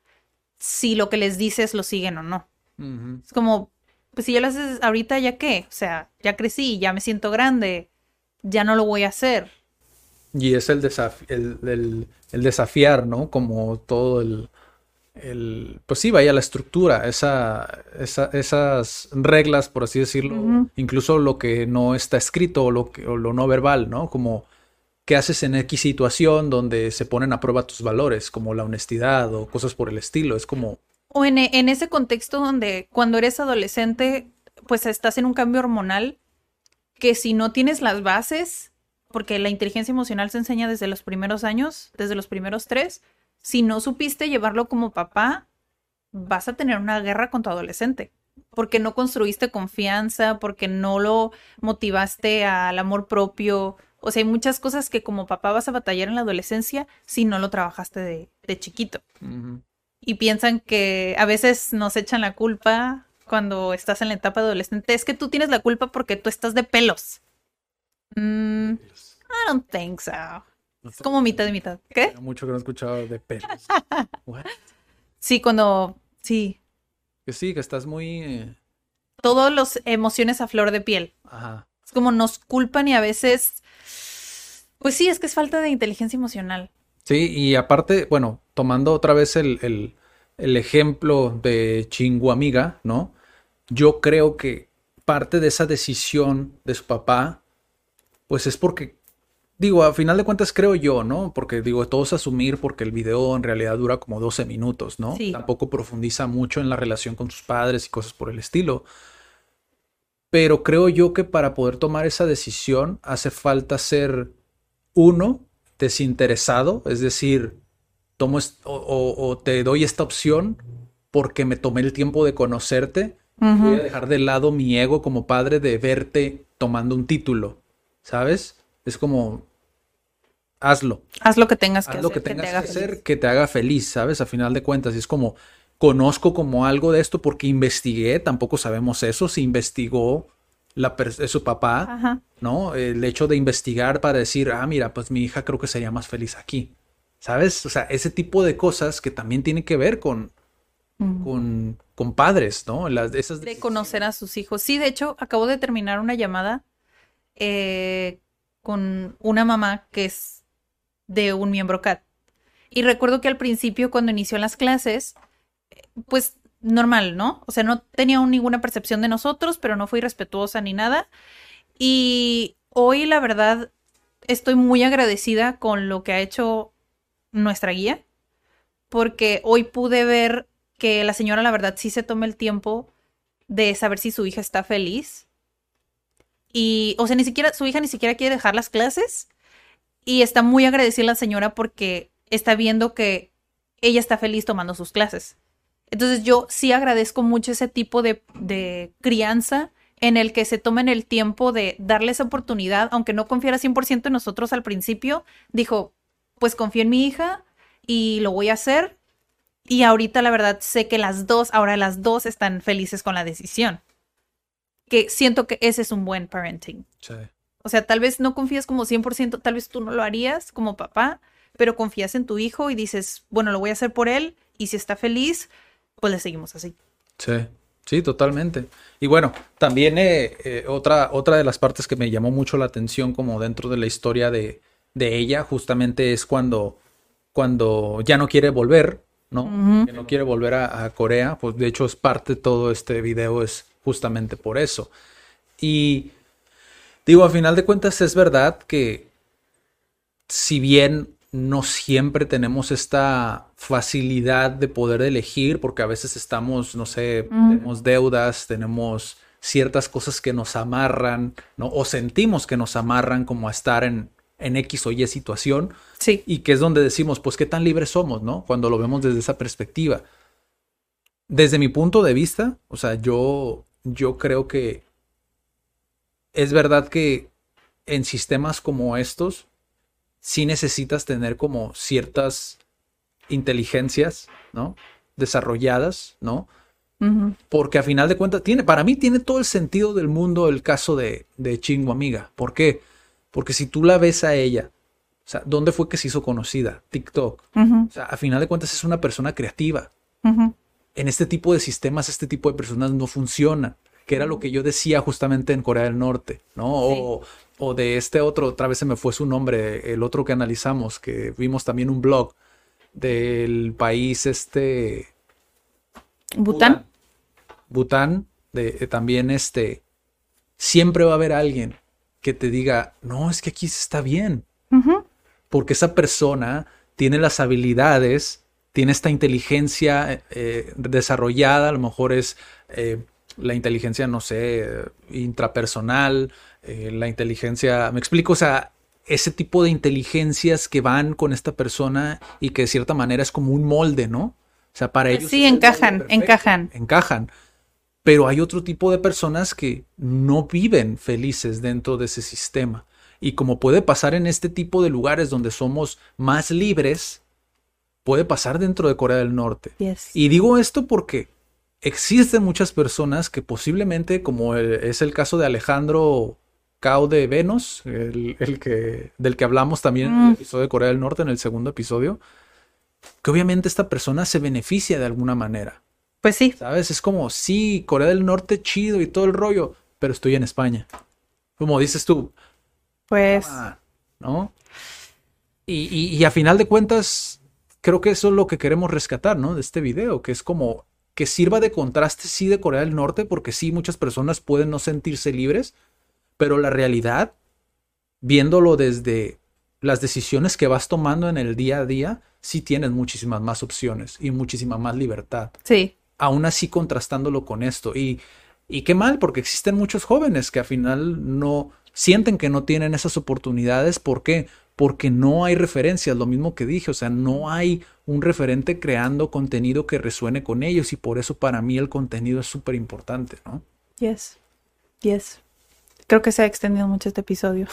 si lo que les dices lo siguen o no. Es como, pues si ya lo haces ahorita, ¿ya qué? O sea, ya crecí, ya me siento grande, ya no lo voy a hacer. Y es el, el, desafiar, ¿no? Como todo el, el, pues sí, vaya la estructura, esa, esas reglas, por así decirlo, incluso lo que no está escrito o lo, que, o lo no verbal, ¿no? Como qué haces en X situación donde se ponen a prueba tus valores, como la honestidad o cosas por el estilo, es como... O en, en ese contexto donde cuando eres adolescente, pues estás en un cambio hormonal que si no tienes las bases, porque la inteligencia emocional se enseña desde los primeros años, desde los primeros tres, si no supiste llevarlo como papá, vas a tener una guerra con tu adolescente. Porque no construiste confianza, porque no lo motivaste al amor propio. O sea, hay muchas cosas que como papá vas a batallar en la adolescencia si no lo trabajaste de, chiquito. Y piensan que a veces nos echan la culpa cuando estás en la etapa adolescente. Es que tú tienes la culpa porque tú estás de pelos. Mm, I don't think so. Es como mitad y mitad. ¿Qué? Mucho que no he escuchado de pelos. *laughs* Sí, cuando. Sí. Que sí, que estás muy. Eh, Todas las emociones a flor de piel. Ajá. Es como nos culpan y a veces. Pues sí, es que es falta de inteligencia emocional. Sí, y aparte, bueno, tomando otra vez el, el, el ejemplo de Chingu Amiga, ¿no? Yo creo que parte de esa decisión de su papá, pues es porque Digo, a final de cuentas creo yo, ¿no? Porque digo, todo es asumir porque el video en realidad dura como 12 minutos, ¿no? Tampoco profundiza mucho en la relación con sus padres y cosas por el estilo. Pero creo yo que para poder tomar esa decisión hace falta ser uno desinteresado, es decir, tomo o, te doy esta opción porque me tomé el tiempo de conocerte. Voy a dejar de lado mi ego como padre de verte tomando un título, ¿sabes? Es como, hazlo. Haz lo que tengas que hacer. lo que tengas que, hacer que te haga feliz, ¿sabes? A final de cuentas, es como, conozco como algo de esto porque investigué, tampoco sabemos eso, si investigó la su papá, ¿no? El hecho de investigar para decir, ah, mira, pues mi hija creo que sería más feliz aquí, ¿sabes? O sea, ese tipo de cosas que también tienen que ver con, con, con, padres, ¿no? Las, esas de conocer a sus hijos. Sí, de hecho, acabo de terminar una llamada eh, con una mamá que es de un miembro CAT. Y recuerdo que al principio, cuando inició las clases, pues normal, ¿no? O sea, no tenía ninguna percepción de nosotros, pero no fui respetuosa ni nada. Y hoy, la verdad, estoy muy agradecida con lo que ha hecho nuestra guía, porque hoy pude ver que la señora, la verdad, sí se toma el tiempo de saber si su hija está feliz. Y, o sea, ni siquiera, su hija ni siquiera quiere dejar las clases y está muy agradecida la señora porque está viendo que ella está feliz tomando sus clases. Entonces yo sí agradezco mucho ese tipo de, de crianza en el que se tomen el tiempo de darle esa oportunidad, aunque no confiara 100% en nosotros al principio, dijo, pues confío en mi hija y lo voy a hacer. Y ahorita la verdad sé que las dos, ahora las dos están felices con la decisión. Que siento que ese es un buen parenting. Sí. O sea, tal vez no confías como 100%, tal vez tú no lo harías como papá, pero confías en tu hijo y dices, bueno, lo voy a hacer por él y si está feliz, pues le seguimos así. Sí, sí, totalmente. Y bueno, también eh, eh, otra, otra de las partes que me llamó mucho la atención como dentro de la historia de, de ella, justamente es cuando, cuando ya no quiere volver, ¿no? Que no quiere volver a, a Corea, pues de hecho es parte de todo este video, es justamente por eso. Y Digo, a final de cuentas es verdad que si bien no siempre tenemos esta facilidad de poder elegir, porque a veces estamos, no sé, tenemos deudas, tenemos ciertas cosas que nos amarran, ¿no? O sentimos que nos amarran como a estar en, en X o Y situación. Sí. Y que es donde decimos, pues, ¿qué tan libres somos, ¿no? Cuando lo vemos desde esa perspectiva. Desde mi punto de vista, o sea, yo, yo creo que es verdad que en sistemas como estos, sí necesitas tener como ciertas inteligencias, ¿no? Desarrolladas, ¿no? Porque a final de cuentas, tiene, para mí tiene todo el sentido del mundo el caso de, de Chingo Amiga. ¿Por qué? Porque si tú la ves a ella, o sea, ¿dónde fue que se hizo conocida? TikTok. O sea, a final de cuentas es una persona creativa. En este tipo de sistemas, este tipo de personas no funcionan. Que era lo que yo decía justamente en Corea del Norte, ¿no? O, o de este otro, otra vez se me fue su nombre, el otro que analizamos, que vimos también un blog del país este... Bután. Bután, de, eh, también este, siempre va a haber alguien que te diga, no, es que aquí está bien. Porque esa persona tiene las habilidades, tiene esta inteligencia eh, desarrollada, a lo mejor es eh, la inteligencia, no sé, intrapersonal, la inteligencia, me explico, o sea, ese tipo de inteligencias que van con esta persona y que de cierta manera es como un molde, ¿no? O sea, para ellos. Sí, encajan, encajan. Encajan. Pero hay otro tipo de personas que no viven felices dentro de ese sistema. Y como puede pasar en este tipo de lugares donde somos más libres, puede pasar dentro de Corea del Norte. Y digo esto porque existen muchas personas que posiblemente, como es el caso de Alejandro Cao de Venus, el, que, del que hablamos también en el mm. episodio de Corea del Norte, en el segundo episodio, que obviamente esta persona se beneficia de alguna manera. Pues sí. ¿Sabes? Es como, sí, Corea del Norte chido y todo el rollo, pero estoy en España. Como dices tú. Pues. ¿No? Y, y, y, a final de cuentas, creo que eso es lo que queremos rescatar, ¿no? De este video, que es como que sirva de contraste, sí, de Corea del Norte, porque sí, muchas personas pueden no sentirse libres, pero la realidad, viéndolo desde las decisiones que vas tomando en el día a día, sí tienes muchísimas más opciones y muchísima más libertad. Sí. Aún así contrastándolo con esto. Y, y qué mal, porque existen muchos jóvenes que al final no sienten que no tienen esas oportunidades. ¿Por qué? Porque no hay referencias, lo mismo que dije, o sea, no hay un referente creando contenido que resuene con ellos y por eso para mí el contenido es súper importante, ¿no? Yes, yes. Creo que se ha extendido mucho este episodio.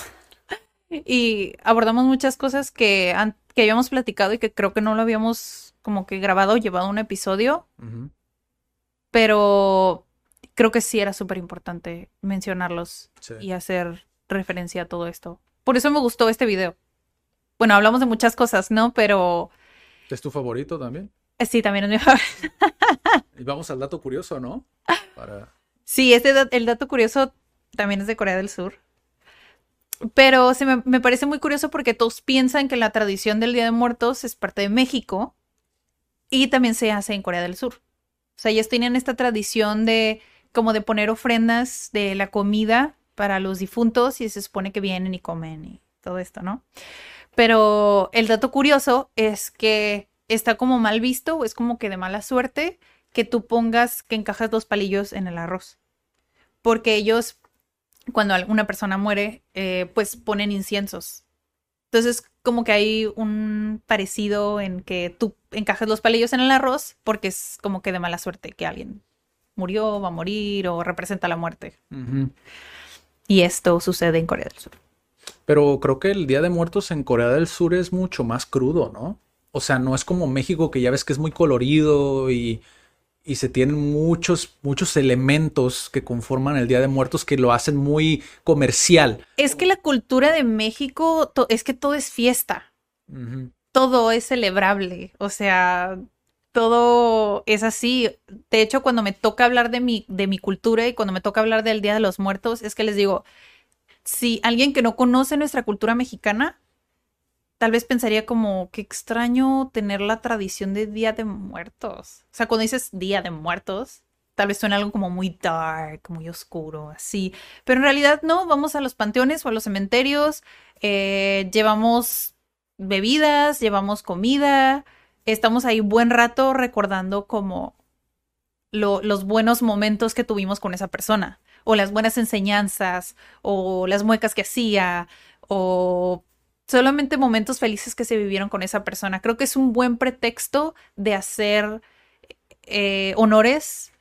*laughs* y abordamos muchas cosas que, que habíamos platicado y que creo que no lo habíamos como que grabado o llevado un episodio. Pero creo que sí era súper importante mencionarlos y hacer referencia a todo esto. Por eso me gustó este video. Bueno, hablamos de muchas cosas, ¿no? Pero... ¿Es tu favorito también? Eh, sí, también es mi favorito. *laughs* y vamos al dato curioso, ¿no? Sí, este el dato curioso también es de Corea del Sur. Pero se me, parece muy curioso porque todos piensan que la tradición del Día de Muertos es parte de México y también se hace en Corea del Sur. O sea, ellos tenían esta tradición de como de poner ofrendas de la comida para los difuntos y se supone que vienen y comen y todo esto, ¿no? Pero el dato curioso es que está como mal visto o es como que de mala suerte que tú pongas que encajas dos palillos en el arroz. Porque ellos cuando una persona muere, eh, pues ponen inciensos. Entonces, como que hay un parecido en que tú encajas los palillos en el arroz porque es como que de mala suerte que alguien murió, va a morir o representa la muerte. Y esto sucede en Corea del Sur. Pero creo que el Día de Muertos en Corea del Sur es mucho más crudo, ¿no? O sea, no es como México que ya ves que es muy colorido y y se tienen muchos, muchos elementos que conforman el Día de Muertos que lo hacen muy comercial. Es que la cultura de México es que todo es fiesta. Todo es celebrable. O sea, todo es así. De hecho, cuando me toca hablar de mi, de mi cultura y cuando me toca hablar del Día de los Muertos, es que les digo, si alguien que no conoce nuestra cultura mexicana, tal vez pensaría como, qué extraño tener la tradición de Día de Muertos. O sea, cuando dices Día de Muertos, tal vez suena algo como muy dark, muy oscuro, así. Pero en realidad no, vamos a los panteones o a los cementerios, eh, llevamos bebidas, llevamos comida, estamos ahí buen rato recordando como los buenos momentos que tuvimos con esa persona, o las buenas enseñanzas, o las muecas que hacía, o solamente momentos felices que se vivieron con esa persona. Creo que es un buen pretexto de hacer eh, honores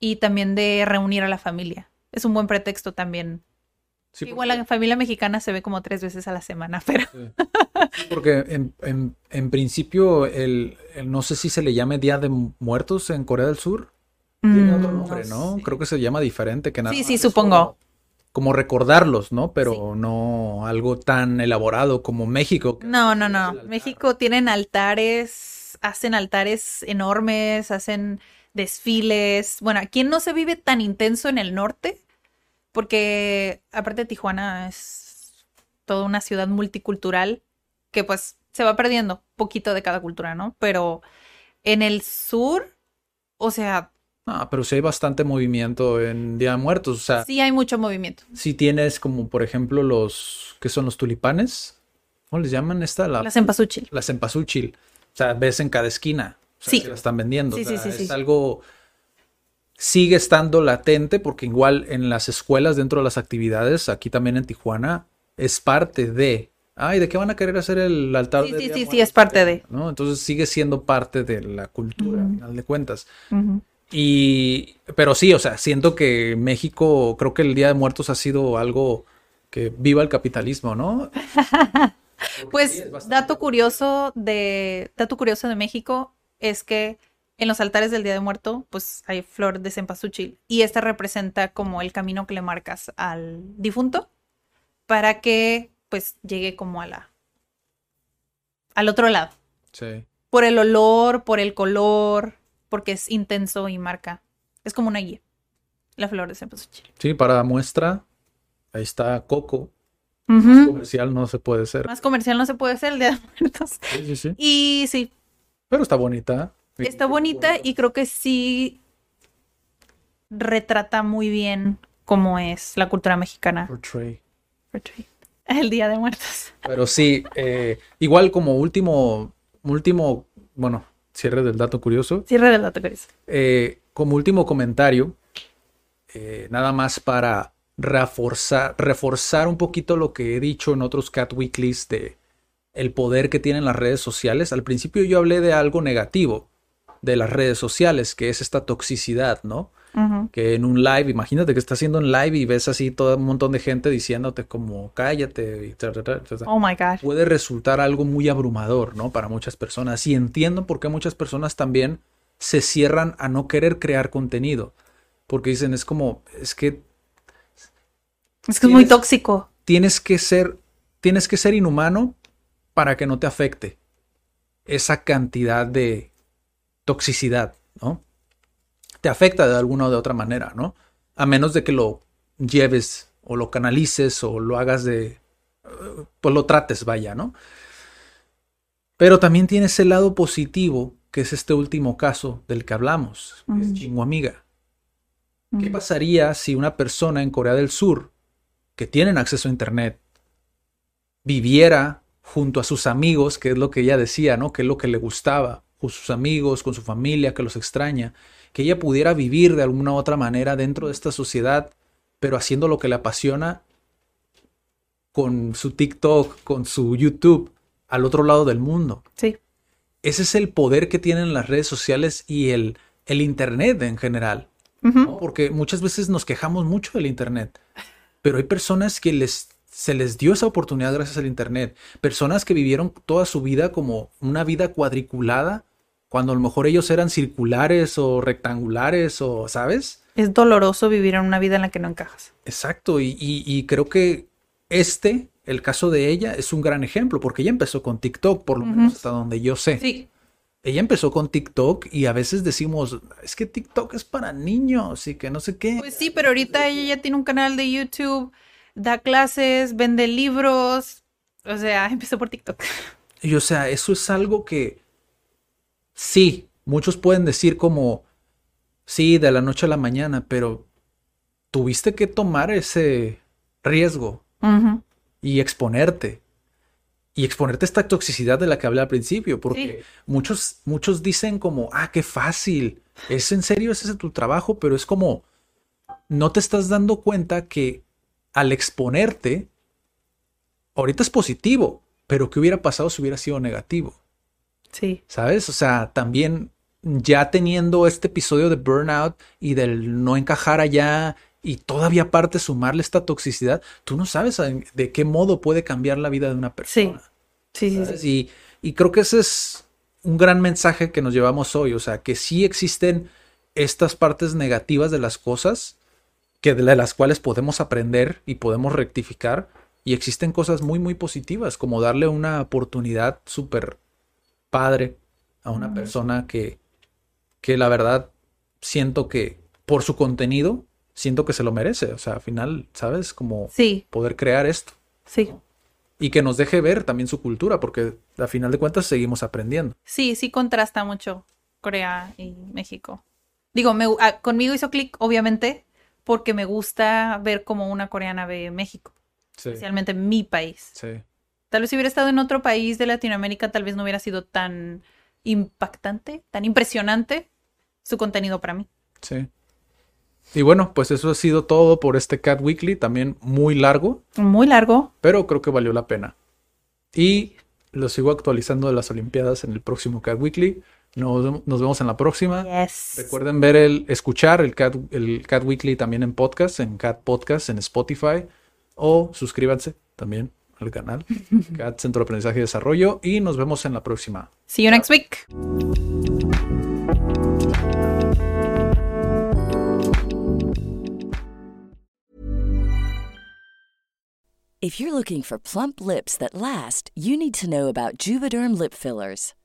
y también de reunir a la familia. Es un buen pretexto también Sí, Igual la familia mexicana se ve como tres veces a la semana, *laughs* pero Porque en, en- en principio, el, el- no sé si se le llame Día de Muertos en Corea del Sur. Tiene otro Mm, nombre, ¿no? Creo que se llama diferente que nada. Sí, sí, supongo. Como recordarlos, ¿no? Pero no algo tan elaborado como México. No, no, no. México tienen altares, hacen altares enormes, hacen desfiles. Bueno, aquí no se vive tan intenso en el norte, porque aparte Tijuana es toda una ciudad multicultural que pues se va perdiendo poquito de cada cultura, ¿no? Pero en el sur, o sea, Ah, pero sí hay bastante movimiento en Día de Muertos. O sea, sí hay mucho movimiento. si tienes como, por ejemplo, los... ¿Qué son los tulipanes? ¿Cómo les llaman esta? La, La cempasúchil. la cempasúchil. O sea, ves en cada esquina. O sea, Sí. que la están vendiendo. Sí, O sea, sí, sí, es algo... Sigue estando latente porque igual en las escuelas, dentro de las actividades, aquí también en Tijuana, es parte de... Ay, ¿de qué van a querer hacer el altar Sí, de sí, sí, sí, es parte de. ¿no? Entonces sigue siendo parte de la cultura, al final de cuentas. Ujú. Y, pero sí, o sea, siento que México, creo que el Día de Muertos ha sido algo que viva el capitalismo, ¿no? *laughs* Pues dato curioso de dato curioso de México es que en los altares del Día de Muerto, pues hay flor de cempasúchil y esta representa como el camino que le marcas al difunto para que pues llegue como a la al otro lado, Sí. por el olor, por el color, porque es intenso y marca. Es como una guía. La flor de cempasúchil. Sí, para muestra, ahí está Coco. Ujú. Comercial no se puede ser. Más comercial no se puede hacer el Día de Muertos. Sí, sí, sí. Y sí, Pero está bonita. Está bonita y creo que sí retrata muy bien cómo es la cultura mexicana. Portray. El Día de Muertos. Pero sí, eh, igual como último, último, bueno, cierre del dato curioso. Cierre del dato, Cris. Eh, como último comentario, eh, nada más para reforzar, reforzar un poquito lo que he dicho en otros Cat Weeklies de el poder que tienen las redes sociales. Al principio yo hablé de algo negativo de las redes sociales, que es esta toxicidad, ¿no? Que en un live, imagínate que estás haciendo un live y ves así todo un montón de gente diciéndote como cállate y ta, ta, ta, ta, ta Oh my God. puede resultar algo muy abrumador, ¿no? Para muchas personas. Y entiendo por qué muchas personas también se cierran a no querer crear contenido. Porque dicen, es como, es que Es que es muy tóxico. tienes que ser, tienes que ser inhumano para que no te afecte esa cantidad de toxicidad, ¿no? Te afecta de alguna o de otra manera, ¿no? A menos de que lo lleves o lo canalices o lo hagas de, eh, pues lo trates, vaya, ¿no? Pero también tiene ese lado positivo, que es este último caso del que hablamos, que es. Chingo Amiga. ¿Qué pasaría si una persona en Corea del Sur, que tienen acceso a Internet, viviera junto a sus amigos, que es lo que ella decía, ¿no? Que es lo que le gustaba, con sus amigos, con su familia, que los extraña, que ella pudiera vivir de alguna u otra manera dentro de esta sociedad, pero haciendo lo que le apasiona con su TikTok, con su YouTube, al otro lado del mundo. Sí. Ese es el poder que tienen las redes sociales y el, el Internet en general. Porque muchas veces nos quejamos mucho del Internet, pero hay personas que les, se les dio esa oportunidad gracias al Internet. Personas que vivieron toda su vida como una vida cuadriculada, cuando a lo mejor ellos eran circulares o rectangulares o, ¿sabes? Es doloroso vivir en una vida en la que no encajas. Exacto, y, y- y creo que este, el caso de ella, es un gran ejemplo, porque ella empezó con TikTok, por lo menos hasta donde yo sé. Sí. Ella empezó con TikTok y a veces decimos, es que TikTok es para niños y que no sé qué. Pues sí, pero ahorita ella ya tiene un canal de YouTube, da clases, vende libros. O sea, *laughs* empezó por TikTok. Y o sea, eso es algo que sí, muchos pueden decir como, sí, de la noche a la mañana, pero tuviste que tomar ese riesgo y exponerte. Y exponerte a esta toxicidad de la que hablé al principio, porque muchos, muchos dicen como, ah, qué fácil, es en serio, ese es tu trabajo, pero es como, no te estás dando cuenta que al exponerte, ahorita es positivo, pero ¿qué hubiera pasado si hubiera sido negativo? Sí. ¿Sabes? O sea, también ya teniendo este episodio de burnout y del no encajar allá y todavía aparte sumarle esta toxicidad, tú no sabes de qué modo puede cambiar la vida de una persona. Sí, sí, sí, Y, y creo que ese es un gran mensaje que nos llevamos hoy, o sea, que sí existen estas partes negativas de las cosas, que de las cuales podemos aprender y podemos rectificar, y existen cosas muy, muy positivas, como darle una oportunidad súper padre a una persona que, que la verdad siento que por su contenido, siento que se lo merece. O sea, al final, ¿sabes? Como poder crear esto. Sí. Y que nos deje ver también su cultura, porque a final de cuentas seguimos aprendiendo. Sí, sí contrasta mucho Corea y México. Digo, me, ah, conmigo hizo clic, obviamente, porque me gusta ver como una coreana ve México. Especialmente mi país. Sí. Tal vez si hubiera estado en otro país de Latinoamérica, tal vez no hubiera sido tan impactante, tan impresionante su contenido para mí. Sí. Y bueno, pues eso ha sido todo por este Cat Weekly, también muy largo. Muy largo. Pero creo que valió la pena. Y lo sigo actualizando de las Olimpiadas en el próximo Cat Weekly. Nos, vemos en la próxima. Recuerden ver el, escuchar el Cat, el Cat Weekly también en podcast, en Cat Podcast, en Spotify. O suscríbanse también al canal Cat Centro de Aprendizaje y Desarrollo. Y nos vemos en la próxima. See you next week. If you're looking for plump lips that last, you need to know about Juvederm lip fillers.